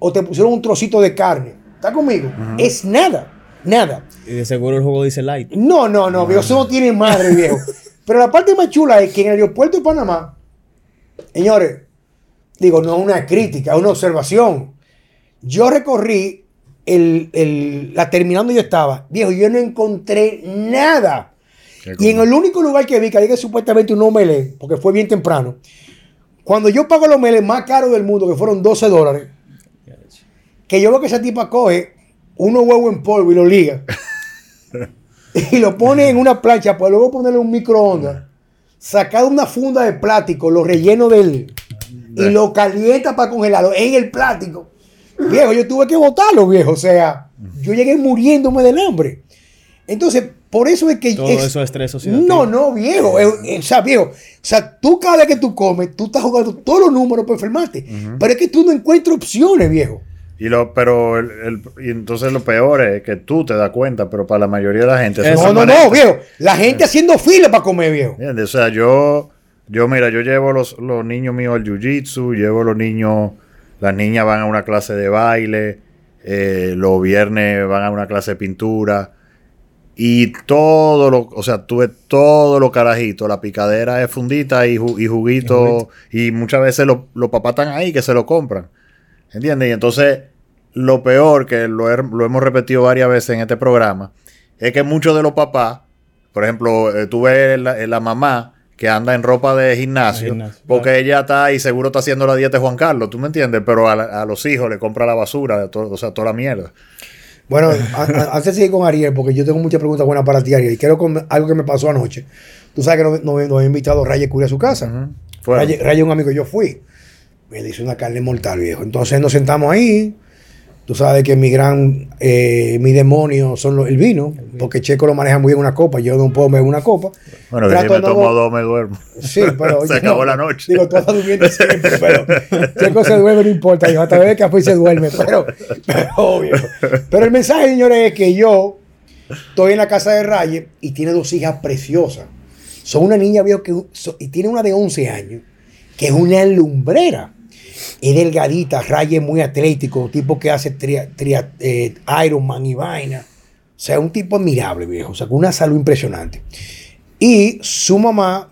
S1: o te pusieron un trocito de carne. ¿Está conmigo? Es nada, nada.
S3: Y de seguro el juego dice light.
S1: No, no, no, viejo, eso no tiene madre, viejo. Pero la parte más chula es que en el aeropuerto de Panamá, señores, digo, no es una crítica, es una observación. Yo recorrí el, el- la terminal donde yo estaba, viejo, yo no encontré nada. Y en el único lugar que vi que había supuestamente un omelette, porque fue bien temprano, cuando yo pago el omelette más caro del mundo, que fueron 12 dólares, que yo veo que esa tipa coge unos huevos en polvo y lo liga y lo pone en una plancha para luego ponerle un microondas, sacar una funda de plástico, lo relleno del y lo calienta para congelarlo en el plástico. Viejo, yo tuve que botarlo, viejo. O sea, yo llegué muriéndome del hambre. Entonces, por eso es que.
S3: Todo
S1: es-
S3: eso es estrés oxidativo.
S1: No, no, viejo. Es- es- o sea, viejo. O sea, tú cada vez que tú comes, tú estás jugando todos los números para enfermarte. Pero es que tú no encuentras opciones, viejo.
S2: Y lo, pero el, el- y entonces lo peor es que tú te das cuenta, pero para la mayoría de la gente eso
S1: No, no, no, viejo. La gente haciendo fila para comer, viejo.
S2: O sea, yo, yo mira, yo llevo los, los niños míos al jiu-jitsu, llevo los niños, las niñas van a una clase de baile, eh, los viernes van a una clase de pintura. Y todo lo, o sea, tuve todo lo carajito, la picadera es fundita y, ju- y juguito, y muchas veces los, los papás están ahí que se lo compran. ¿Entiendes? Y entonces, lo peor, que lo, he- lo hemos repetido varias veces en este programa, es que muchos de los papás, por ejemplo, eh, tú ves la, la mamá que anda en ropa de gimnasio, porque
S3: claro.
S2: ella está y seguro está haciendo la dieta de Juan Carlos, ¿tú me entiendes? Pero a, la- a los hijos le compra la basura, todo- o sea, toda la mierda.
S1: Bueno, antes de seguir con Ariel, porque yo tengo muchas preguntas buenas para ti, Ariel. Y quiero con algo que me pasó anoche. Tú sabes que nos, nos había invitado Raya Curia a su casa. Raya, Raya es un amigo, yo fui. Me hizo una carne mortal, viejo. Entonces nos sentamos ahí. Tú sabes que mi gran, eh, mi demonio son los- el vino, porque Checo lo maneja muy bien una copa. Yo no puedo beber una copa.
S2: Bueno, que si me
S1: no-
S2: tomo dos me duermo.
S1: Sí, pero.
S2: Se acabó la noche.
S1: Digo, tú estás durmiendo siempre, pero. Checo se duerme, no importa. Hijo, hasta bebe café y se duerme, pero. Pero, obvio. Pero el mensaje, señores, es que yo estoy en la casa de Raye y tiene dos hijas preciosas. Son una niña, viejo, que. y tiene una de 11 años, que es una lumbrera. Es delgadita, Raye muy atlético, tipo que hace tria, tria- eh, y vaina. O sea, un tipo admirable, viejo. O sea, con una salud impresionante. Y su mamá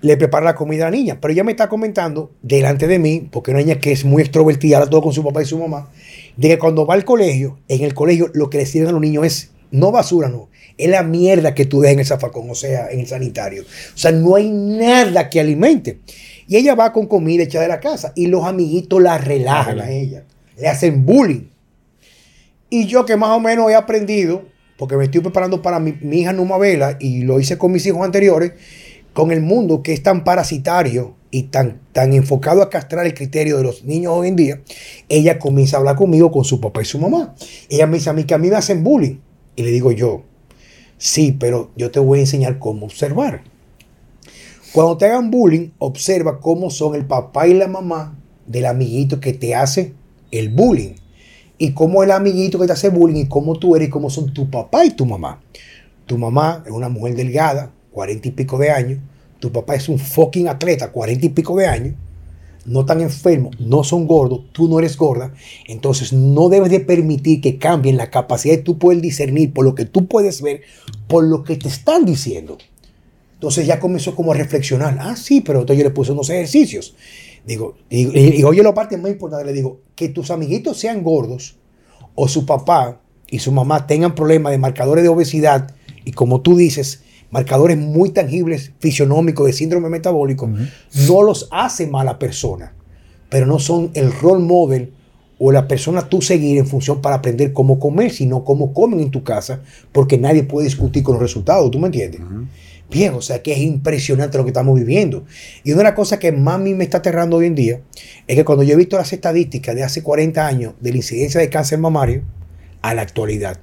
S1: le prepara la comida a la niña. Pero ella me está comentando delante de mí, porque una niña que es muy extrovertida, habla todo con su papá y su mamá, de que cuando va al colegio, en el colegio lo que le sirven a los niños es no basura, no. Es la mierda que tú dejas en el zafacón, o sea, en el sanitario. O sea, no hay nada que alimente. Y ella va con comida hecha de la casa y los amiguitos la relajan a ella. Le hacen bullying. Y yo que más o menos he aprendido, porque me estoy preparando para mi, mi hija Numa Vela y lo hice con mis hijos anteriores, con el mundo que es tan parasitario y tan, tan enfocado a castrar el criterio de los niños hoy en día, ella comienza a hablar conmigo con su papá y su mamá. Ella me dice a mí que a mí me hacen bullying. Y le digo yo, sí, pero yo te voy a enseñar cómo observar. Cuando te hagan bullying, observa cómo son el papá y la mamá del amiguito que te hace el bullying. Y cómo el amiguito que te hace bullying y cómo tú eres y cómo son tu papá y tu mamá. Tu mamá es una mujer delgada, cuarenta y pico de años. Tu papá es un fucking atleta, cuarenta y pico de años. No tan enfermo, no son gordos, tú no eres gorda. Entonces no debes de permitir que cambien la capacidad de tú poder discernir por lo que tú puedes ver, por lo que te están diciendo. Entonces ya comenzó como a reflexionar. Ah, sí, pero entonces yo le puse unos ejercicios. Digo, y, y- y oye, la parte más importante, le digo, que tus amiguitos sean gordos o su papá y su mamá tengan problemas de marcadores de obesidad y como tú dices, marcadores muy tangibles fisionómicos de síndrome metabólico, no los hace mala persona, pero no son el role model o la persona tú seguir en función para aprender cómo comer, sino cómo comen en tu casa, porque nadie puede discutir con los resultados, ¿tú me entiendes? Bien, o sea que es impresionante lo que estamos viviendo. Y una de las cosas que más a mí me está aterrando hoy en día es que cuando yo he visto las estadísticas de hace 40 años de la incidencia de cáncer mamario a la actualidad,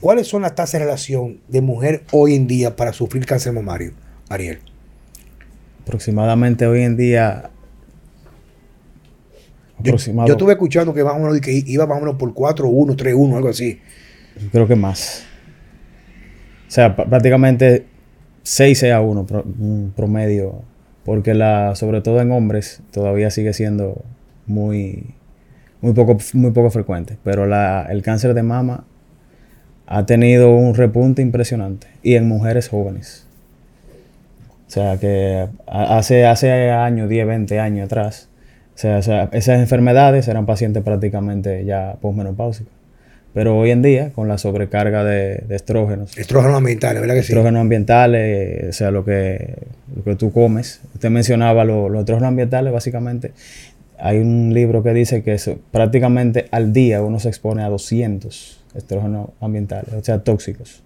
S1: ¿cuáles son las tasas de relación de mujer hoy en día para sufrir cáncer mamario, Ariel?
S3: Aproximadamente hoy en día.
S1: Yo, yo estuve escuchando que, más o menos, que iba más o menos por 4, 1, 3, 1, algo así.
S3: Creo que más. O sea, prácticamente 6 a 1 un promedio, porque la, sobre todo en hombres todavía sigue siendo muy, muy, poco, muy poco frecuente, pero la, el cáncer de mama ha tenido un repunte impresionante y en mujeres jóvenes. O sea que hace, hace años, 10, 20 años atrás, o sea, esas enfermedades eran pacientes prácticamente ya posmenopáusicos. Pero hoy en día, con la sobrecarga de, estrógenos.
S1: Estrógenos ambientales, ¿verdad que sí?
S3: Estrógenos ambientales, o sea, lo que, lo que tú comes. Usted mencionaba los estrógenos ambientales, básicamente. Hay un libro que dice que prácticamente al día uno se expone a 200 estrógenos ambientales, o sea, tóxicos.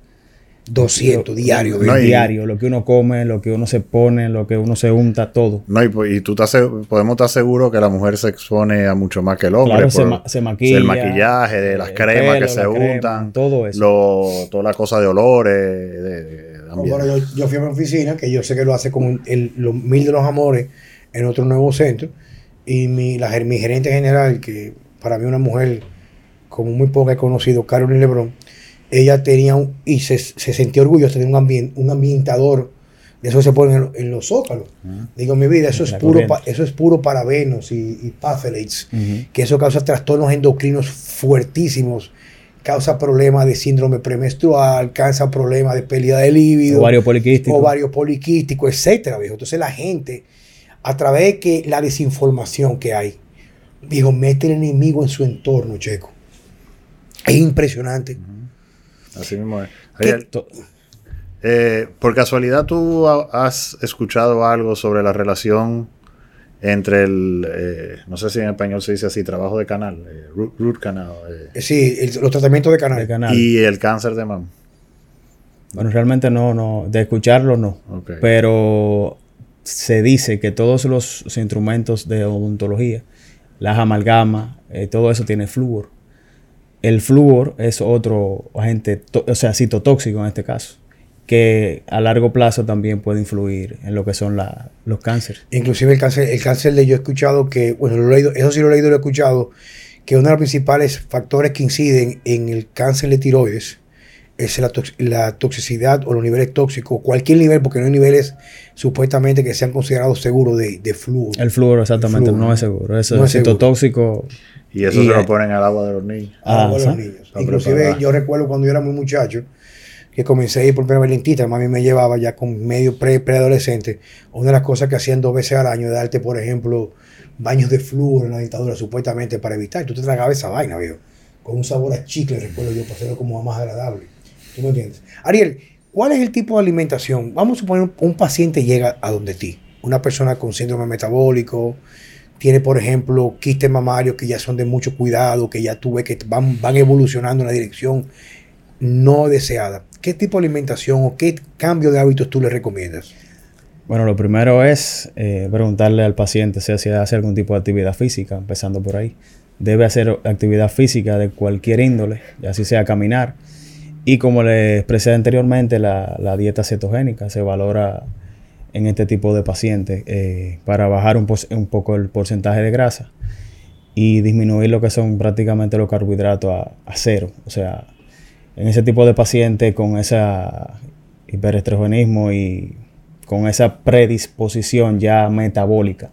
S1: 200 diario,
S3: diario, lo que uno come, lo que uno se pone, lo que uno se unta, todo.
S2: No, y, pues, tú estás, podemos estar seguros que la mujer se expone a mucho más que el hombre.
S3: Claro, se, maquilla.
S2: El maquillaje, de las cremas que se untan.
S3: todo eso.
S4: toda la cosa de olores. De,
S1: yo, fui a mi oficina, que yo sé que lo hace como el, los mil de los amores en otro nuevo centro. Y mi, la, mi gerente general, que para mí una mujer como muy poca he conocido, Carolyn Lebron ella tenía un, y se, se, sentía orgullosa de un, un ambientador de eso se pone en, los zócalos. Digo, mi vida, eso es, puro eso es puro parabenos y, y que eso causa trastornos endocrinos fuertísimos, causa problemas de síndrome premenstrual, causa problemas de pérdida de líbido,
S3: ovario poliquístico,
S1: ovario poliquístico, etcétera, viejo. Entonces la gente, a través de que la desinformación que hay, digo, mete el enemigo en su entorno, checo. Es impresionante.
S2: Así mismo es. Eh, por casualidad, ¿tú has escuchado algo sobre la relación entre el, eh, no sé si en español se dice así, trabajo de canal, eh, root, canal?
S1: sí, los tratamientos de canal.
S2: Y el cáncer de mama.
S3: Bueno, realmente no, no, de escucharlo no. Pero se dice que todos los instrumentos de odontología, las amalgamas, todo eso tiene flúor. El flúor es otro agente, o sea, citotóxico en este caso, que a largo plazo también puede influir en lo que son los cánceres.
S1: Inclusive el cáncer, el cáncer de yo he escuchado que, bueno, lo he leído, eso sí lo he leído y lo he escuchado, que uno de los principales factores que inciden en el cáncer de tiroides es la, toxicidad o los niveles tóxicos, cualquier nivel, porque no hay niveles supuestamente que sean considerados seguros de, de flúor.
S3: El flúor, exactamente, no es seguro. Es citotóxico.
S2: Y eso se lo ponen al agua de los niños.
S1: Al agua de los niños. Inclusive yo recuerdo cuando yo era muy muchacho, que comencé a ir por primera vez lentita, mami me llevaba ya con medio pre preadolescente. Una de las cosas que hacían dos veces al año, de darte, por ejemplo, baños de flúor en la dictadura, supuestamente para evitar. Tú te tragabas esa vaina, viejo. Con un sabor a chicle, recuerdo yo, para hacerlo como más agradable. ¿Tú me entiendes? Ariel, ¿cuál es el tipo de alimentación? Vamos a suponer un paciente llega a donde ti, una persona con síndrome metabólico, tiene, por ejemplo, quistes mamarios que ya son de mucho cuidado, que ya tú ves que van, van evolucionando en la dirección no deseada. ¿Qué tipo de alimentación o qué cambio de hábitos tú le recomiendas?
S3: Bueno, lo primero es eh, preguntarle al paciente si hace algún tipo de actividad física, empezando por ahí. Debe hacer actividad física de cualquier índole, así sea caminar. Y como le expresé anteriormente, la dieta cetogénica se valora en este tipo de pacientes eh, para bajar un, poco el porcentaje de grasa y disminuir lo que son prácticamente los carbohidratos a, cero. O sea, en ese tipo de pacientes con ese hiperestrogenismo y con esa predisposición ya metabólica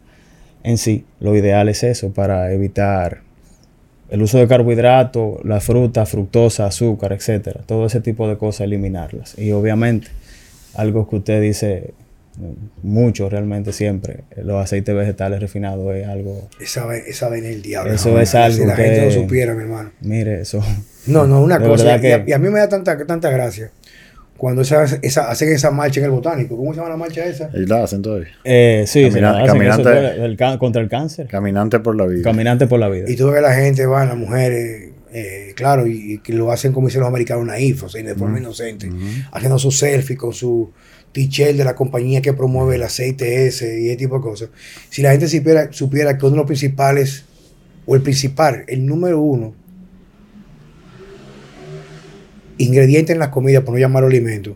S3: en sí, lo ideal es eso para evitar el uso de carbohidratos, la fruta, fructosa, azúcar, etcétera, todo ese tipo de cosas eliminarlas. Y obviamente, algo que usted dice mucho realmente siempre. Los aceites vegetales refinados es algo...
S1: Esa, esa en el diablo.
S3: Eso es algo
S1: si
S3: la
S1: gente lo supiera, mi hermano.
S3: Mire, eso...
S1: No, no, una cosa. Y, a, mí me da tanta, tanta gracia. cuando esa, esa, hacen esa marcha en el botánico. ¿Cómo se llama la marcha esa?
S2: Y la hacen todavía.
S3: Eh, sí,
S2: Camina-
S3: hacen,
S2: caminante-
S3: eso el contra el cáncer.
S2: Caminante por la vida.
S3: Caminante por la vida.
S1: Y tú ves que la gente va, las mujeres, eh, claro, y, y que lo hacen como dicen los americanos, naif, o sea, de forma inocente, haciendo su selfie con su t-shirt de la compañía que promueve el aceite ese y ese tipo de cosas. Si la gente supiera, supiera que uno de los principales, o el principal, el número uno, ingrediente en las comidas, por no llamarlo alimento,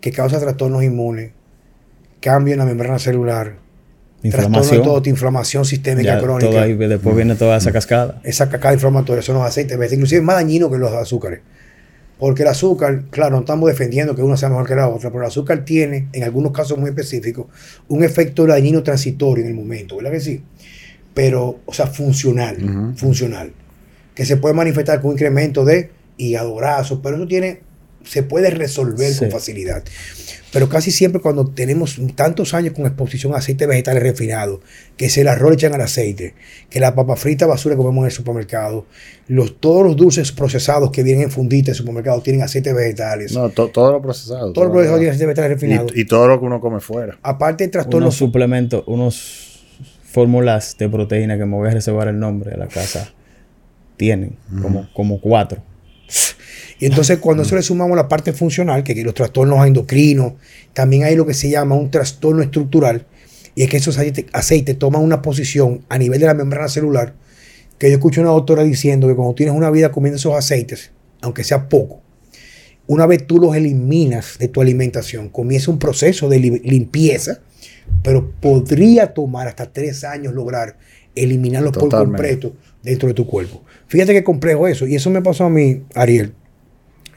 S1: que causa trastornos inmunes, cambio en la membrana celular, trastorno de
S3: Inflamación.
S1: todo, inflamación sistémica
S3: Ya,
S1: crónica.
S3: todo ahí, después viene toda esa cascada.
S1: esa cacada inflamatoria son los aceites inclusive es más dañino que los azúcares. Porque el azúcar, claro, no estamos defendiendo que una sea mejor que la otra, pero el azúcar tiene, en algunos casos muy específicos, un efecto dañino transitorio en el momento, ¿verdad que sí? Pero, o sea, funcional, funcional. Que se puede manifestar con un incremento de hígado graso, pero eso tiene, se puede resolver
S3: Sí.
S1: con facilidad. Pero casi siempre cuando tenemos tantos años con exposición a aceites vegetales refinados, que se el arroz le echan al aceite, que la papa frita basura que comemos en el supermercado, los, todos los dulces procesados que vienen en funditas en el supermercado tienen aceites vegetales.
S2: No, to- todo lo procesado.
S1: Todos los
S2: todo lo-
S1: procesados tienen aceites vegetales refinados.
S2: y, y todo lo que uno come fuera.
S1: Aparte de
S3: Unos
S1: trastornos
S3: suplementos, unos fórmulas de proteína que me voy a reservar el nombre de la casa. Tienen como, como cuatro.
S1: Y entonces cuando eso le sumamos la parte funcional, que, los trastornos endocrinos, también hay lo que se llama un trastorno estructural, y es que esos aceites, toman una posición a nivel de la membrana celular, que yo escucho a una doctora diciendo que cuando tienes una vida comiendo esos aceites, aunque sea poco, una vez tú los eliminas de tu alimentación, comienza un proceso de li- limpieza, pero podría tomar hasta tres años lograr eliminarlos por
S2: Totalmente.
S1: completo dentro de tu cuerpo. Fíjate qué complejo eso. Y eso me pasó a mí, Ariel,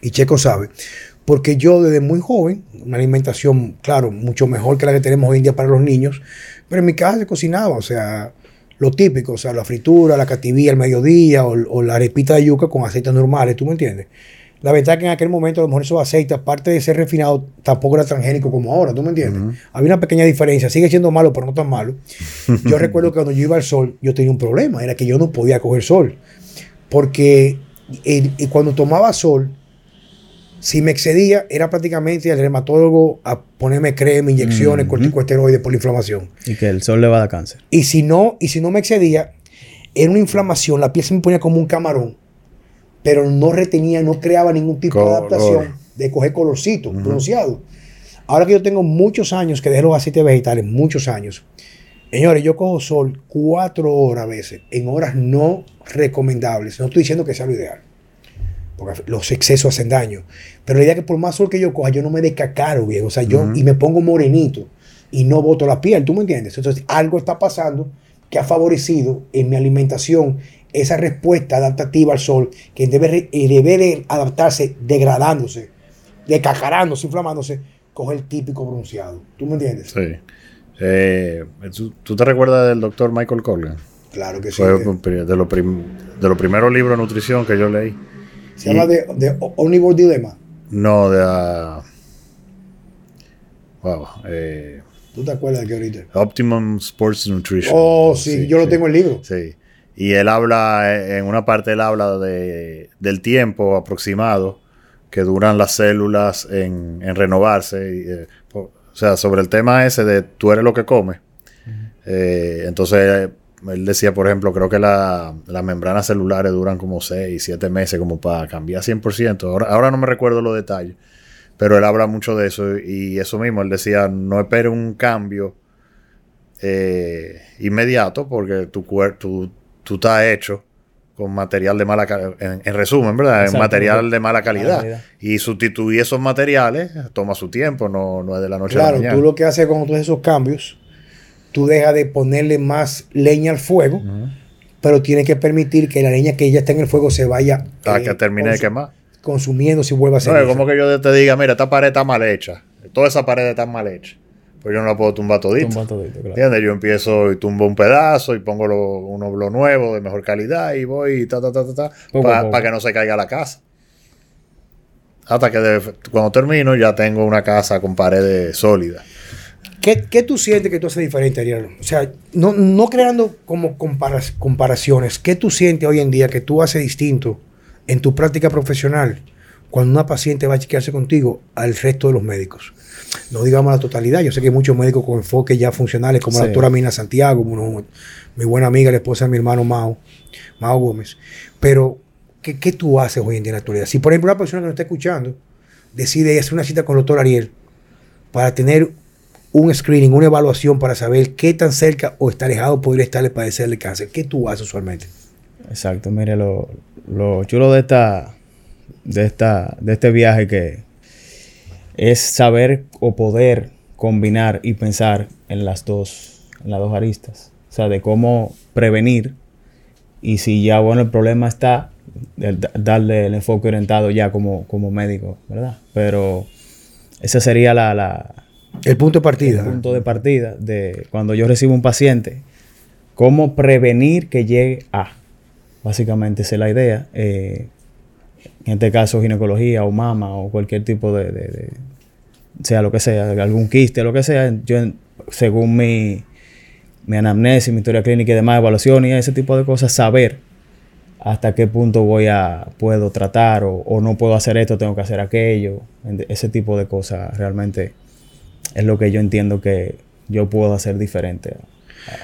S1: y Checo sabe, porque yo desde muy joven, una alimentación, claro, mucho mejor que la que tenemos hoy en día para los niños, pero en mi casa se cocinaba, o sea, lo típico, o sea, la fritura, la cativía al mediodía o, o la arepita de yuca con aceites normales, ¿tú me entiendes? La verdad que en aquel momento a lo mejor esos aceites, aparte de ser refinados, tampoco era transgénico como ahora, ¿tú me entiendes? Había una pequeña diferencia, sigue siendo malo, pero no tan malo. Yo recuerdo que cuando yo iba al sol, yo tenía un problema, era que yo no podía coger sol, porque el- y cuando tomaba sol, si me excedía, era prácticamente al reumatólogo a ponerme crema, inyecciones,
S3: Ujú.
S1: corticosteroides por la inflamación.
S3: Y que el sol le va a dar cáncer.
S1: Y si no, y si no me excedía, era una inflamación, la piel se me ponía como un camarón, pero no retenía, no creaba ningún tipo de adaptación de coger colorcito, bronceado. Ahora que yo tengo muchos años que dejé los aceites vegetales, muchos años. Señores, yo cojo sol cuatro horas a veces, en horas no recomendables. No estoy diciendo que sea lo ideal, porque los excesos hacen daño. Pero la idea es que por más sol que yo coja, yo no me descacaro, viejo. O sea, yo y me pongo morenito y no boto la piel, ¿tú me entiendes? Entonces, algo está pasando que ha favorecido en mi alimentación esa respuesta adaptativa al sol, que debe, eh, debe de adaptarse degradándose, decacarándose, inflamándose, coge el típico bronceado. ¿Tú me entiendes?
S2: Sí. Eh, ¿tú, tú te recuerdas del doctor Michael Colgan?
S1: Claro que sí.
S2: Fue de los primeros libros de nutrición que yo leí.
S1: Se llama de, de Omnivore Dilemma.
S2: No, de... ah, wow. eh,
S1: ¿Tú te acuerdas de que ahorita?
S2: Optimum Sports Nutrition.
S1: Oh, sí, yo lo tengo en el libro.
S2: Sí. Y él habla, eh, en una parte él habla de, del tiempo aproximado que duran las células en, en renovarse. y, eh, o sea, sobre el tema ese de tú eres lo que comes. Eh, entonces, él decía, por ejemplo, creo que la- las membranas celulares duran como 6, 7 meses como para cambiar 100%. Ahora, ahora no me recuerdo los detalles, pero él habla mucho de eso y eso mismo, él decía, no espere un cambio eh, inmediato porque tu cuerpo, tú, tú estás hecho con material de mala calidad, en, en resumen, ¿verdad? En
S3: Exacto.
S2: material de mala calidad.
S3: calidad.
S2: Y sustituir esos materiales toma su tiempo, no, no es de la noche a
S1: Claro,
S2: la mañana.
S1: tú lo que haces cuando tú haces esos cambios, tú dejas de ponerle más leña al fuego, pero tienes que permitir que la leña que ya está en el fuego se vaya
S2: Hasta
S1: eh,
S2: que termine de quemar.
S1: consumiendo si vuelve a ser.
S2: No, es como que yo te diga, mira, esta pared está mal hecha. Toda esa pared está mal hecha. Pues yo no la puedo tumbar todita.
S3: Tumba todito, claro.
S2: ¿Entiendes? Yo empiezo y tumbo un pedazo y pongo lo- uno lo nuevo de mejor calidad y voy y ta, ta, ta, ta, ta, para que no se caiga la casa. Hasta que de- cuando termino ya tengo una casa con paredes sólidas.
S1: ¿Qué, qué tú sientes que tú haces diferente, Ariel? O sea, no, no creando como comparas- comparaciones, ¿qué tú sientes hoy en día que tú haces distinto en tu práctica profesional cuando una paciente va a chequearse contigo al resto de los médicos. No digamos la totalidad, yo sé que hay muchos médicos con enfoques ya funcionales, como la doctora Mina Santiago, uno- mi buena amiga, la esposa de mi hermano Mao, Mao Gómez. Pero, ¿qué, qué tú haces hoy en día en la actualidad? Si, por ejemplo, una persona que nos está escuchando decide hacer una cita con el doctor Ariel para tener un screening, una evaluación para saber qué tan cerca o está alejado podría estar de padecerle cáncer, ¿qué tú haces usualmente?
S3: Exacto, mire, lo, lo chulo de esta, de esta, de este viaje que es saber o poder combinar y pensar en las dos, en las dos aristas. O sea, de cómo prevenir y si ya, bueno, el problema está, el da- darle el enfoque orientado ya como, como médico, ¿verdad? Pero esa sería la, la,
S1: El punto de partida.
S3: el punto de partida de cuando yo recibo un paciente, cómo prevenir que llegue a. Básicamente esa es la idea. Eh, en este caso, ginecología o mama o cualquier tipo de, sea lo que sea, algún quiste, lo que sea, yo según mi, mi anamnesis, mi historia clínica y demás, evaluación y ese tipo de cosas, saber hasta qué punto voy a, puedo tratar o, o no puedo hacer esto, tengo que hacer aquello. Ese tipo de cosas realmente es lo que yo entiendo que yo puedo hacer diferente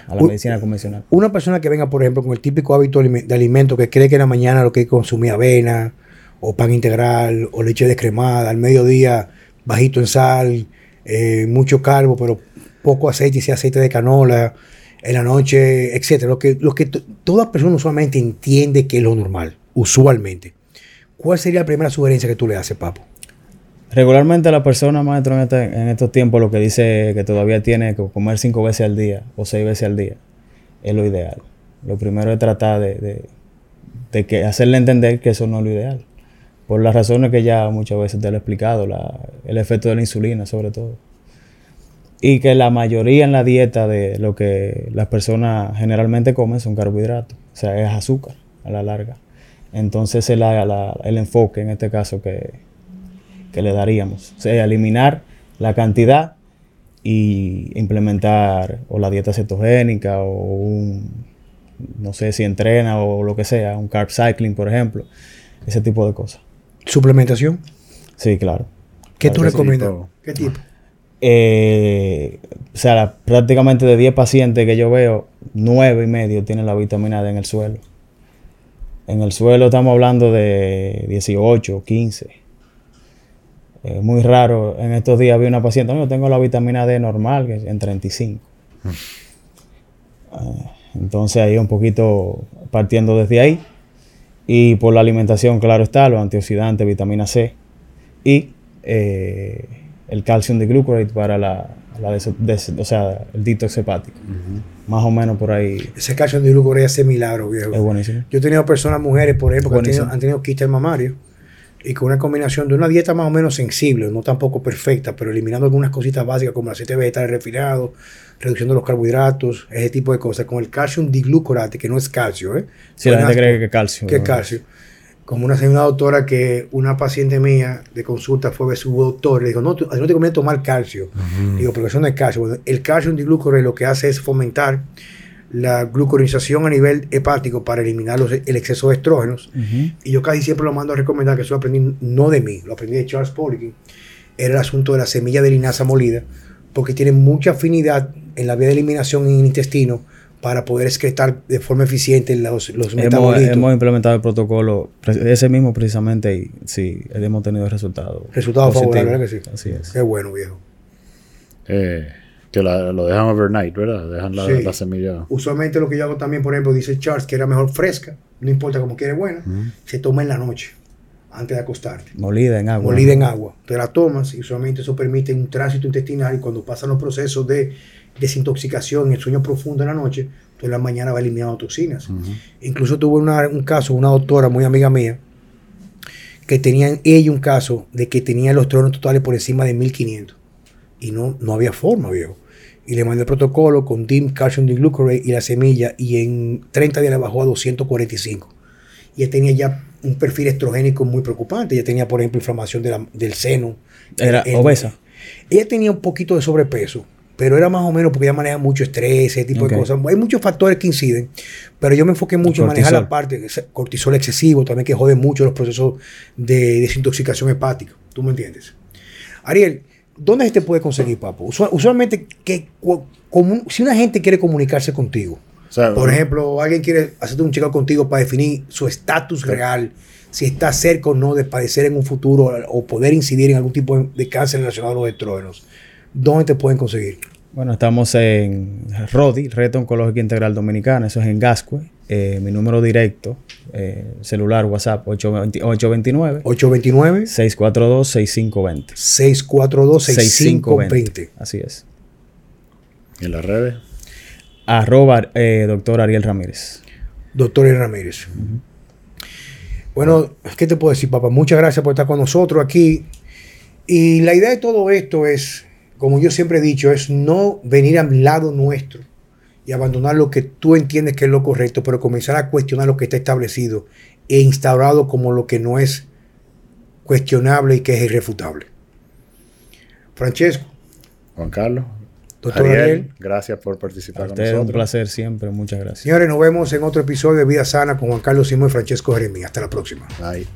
S3: a, a la
S1: U-
S3: medicina convencional.
S1: Una persona que venga, por ejemplo, con el típico hábito de alimento que cree que en la mañana lo que consumía avena, o pan integral, o leche descremada, al mediodía bajito en sal, eh, mucho carbo, pero poco aceite, y sea aceite de canola, en la noche, etcétera. Lo que, lo que toda persona usualmente entiende que es lo normal, usualmente. ¿Cuál sería la primera sugerencia que tú le haces, Papo?
S3: Regularmente la persona, maestro, en, este- en estos tiempos lo que dice que todavía tiene que comer cinco veces al día o seis veces al día es lo ideal. Lo primero es tratar de, de- que hacerle entender que eso no es lo ideal. Por las razones que ya muchas veces te lo he explicado, la- el efecto de la insulina sobre todo. Y que la mayoría en la dieta de lo que las personas generalmente comen son carbohidratos, o sea, es azúcar a la larga. Entonces el, el enfoque en este caso que, que le daríamos. O sea, eliminar la cantidad y implementar o la dieta cetogénica o un, no sé si entrena o lo que sea, un carb cycling, por ejemplo. Ese tipo de cosas.
S1: ¿Suplementación?
S3: Sí, claro.
S1: ¿Qué
S3: Claro
S1: tú
S3: que
S1: recomiendas? ¿Qué tipo?
S3: Eh, o sea, la- prácticamente de 10 pacientes que yo veo, 9 y medio tienen la vitamina D en el suelo. En el suelo estamos hablando de 18, 15. Es muy raro. En estos días vi una paciente, no, yo tengo la vitamina D normal, que es en 35. Eh, entonces ahí un poquito partiendo desde ahí. Y por la alimentación, claro está, los antioxidantes, vitamina C y eh, el calcium de glucurate para la, la des- des- o sea, el detox hepático. Más o menos por ahí
S1: Ese calcio de glucorea hace milagro, viejo.
S3: es buenísimo.
S1: Yo he tenido personas, mujeres, por ejemplo, que han tenido, han tenido quistes mamarios y con una combinación de una dieta más o menos sensible, no tampoco perfecta, pero eliminando algunas cositas básicas como el aceite vegetal refinado, reduciendo los carbohidratos, ese tipo de cosas, con el calcium diglucorate, que no es calcio, ¿eh?
S3: Si la gente cree que es calcio.
S1: ¿Qué
S3: ¿no?
S1: calcio? Como una, una doctora que una paciente mía de consulta fue a ver su doctor, le dijo, no, tú- a ti no te conviene tomar calcio. Digo, pero eso no es calcio. Bueno, el calcio diglucorate lo que hace es fomentar la glucorización a nivel hepático para eliminar los- el exceso de estrógenos. Y yo casi siempre lo mando a recomendar, que eso lo aprendí no de mí, lo aprendí de Charles Poliquin. Era el asunto de la semilla de linaza molida, porque tiene mucha afinidad en la vía de eliminación en el intestino para poder excretar de forma eficiente los, los
S3: Hemos,
S1: metabolitos.
S3: hemos implementado el protocolo, ese mismo precisamente, y sí, hemos tenido resultados.
S1: Resultados favorables, ¿verdad que sí?
S3: Así es.
S1: Qué bueno, viejo.
S2: Eh, que la- lo dejan overnight, ¿verdad? Dejan la,
S1: Sí.
S2: la semilla.
S1: Usualmente lo que yo hago también, por ejemplo, dice Charles que era mejor fresca, no importa cómo quiere buena, se toma en la noche, antes de acostarte.
S3: Molida en agua.
S1: molida en agua. Te la tomas y usualmente eso permite un tránsito intestinal y cuando pasan los procesos de desintoxicación, el sueño profundo en la noche, tú en la mañana va eliminando toxinas. Incluso tuve una- un caso, una doctora muy amiga mía, que tenía ella un caso de que tenía los tronos totales por encima de 1500 y no, no había forma, viejo. Y le mandé el protocolo con DIM, calcium diglucarate y la semilla y en 30 días le bajó a 245. Y ella tenía ya un perfil estrogénico muy preocupante. Ella tenía, por ejemplo, inflamación de la- del seno.
S3: Era
S1: El-
S3: obesa.
S1: Ella tenía un poquito de sobrepeso, pero era más o menos porque ella maneja mucho estrés, ese tipo de cosas. Hay muchos factores que inciden, pero yo me enfoqué mucho en manejar la parte de cortisol excesivo, también que jode mucho los procesos de desintoxicación hepática. ¿Tú me entiendes? Ariel, ¿dónde se te puede conseguir, papo? Usual- usualmente, que, si una gente quiere comunicarse contigo,
S2: O sea,
S1: por ejemplo, alguien quiere hacerte un chequeo contigo para definir su estatus real, si está cerca o no de padecer en un futuro o poder incidir en algún tipo de- de cáncer relacionado a los estrógenos, ¿dónde te pueden conseguir?
S3: Bueno, estamos en RODI, Reto Oncológico Integral Dominicana, eso es en Gascue. Eh, mi número directo, eh, celular, WhatsApp, 820 829
S1: 829
S3: 642 6520
S1: 642 6520.
S3: Así es.
S2: en las redes.
S3: Arroba eh, doctor Ariel Ramírez.
S1: Doctor Ariel Ramírez. Bueno, ¿qué te puedo decir, papá? Muchas gracias por estar con nosotros aquí. Y la idea de todo esto es, como yo siempre he dicho, es no venir al lado nuestro y abandonar lo que tú entiendes que es lo correcto, pero comenzar a cuestionar lo que está establecido e instaurado como lo que no es cuestionable y que es irrefutable. Francesco,
S2: Juan Carlos.
S1: doctor
S2: Ariel,
S1: Ariel.
S2: gracias por
S3: A
S2: participar con
S3: ustedes un
S2: nosotros.
S3: placer siempre, muchas gracias.
S1: Señores, nos vemos en otro episodio de Vida Sana con Juan Carlos Simón y Francesco Jeremías. Hasta la próxima.
S2: Bye.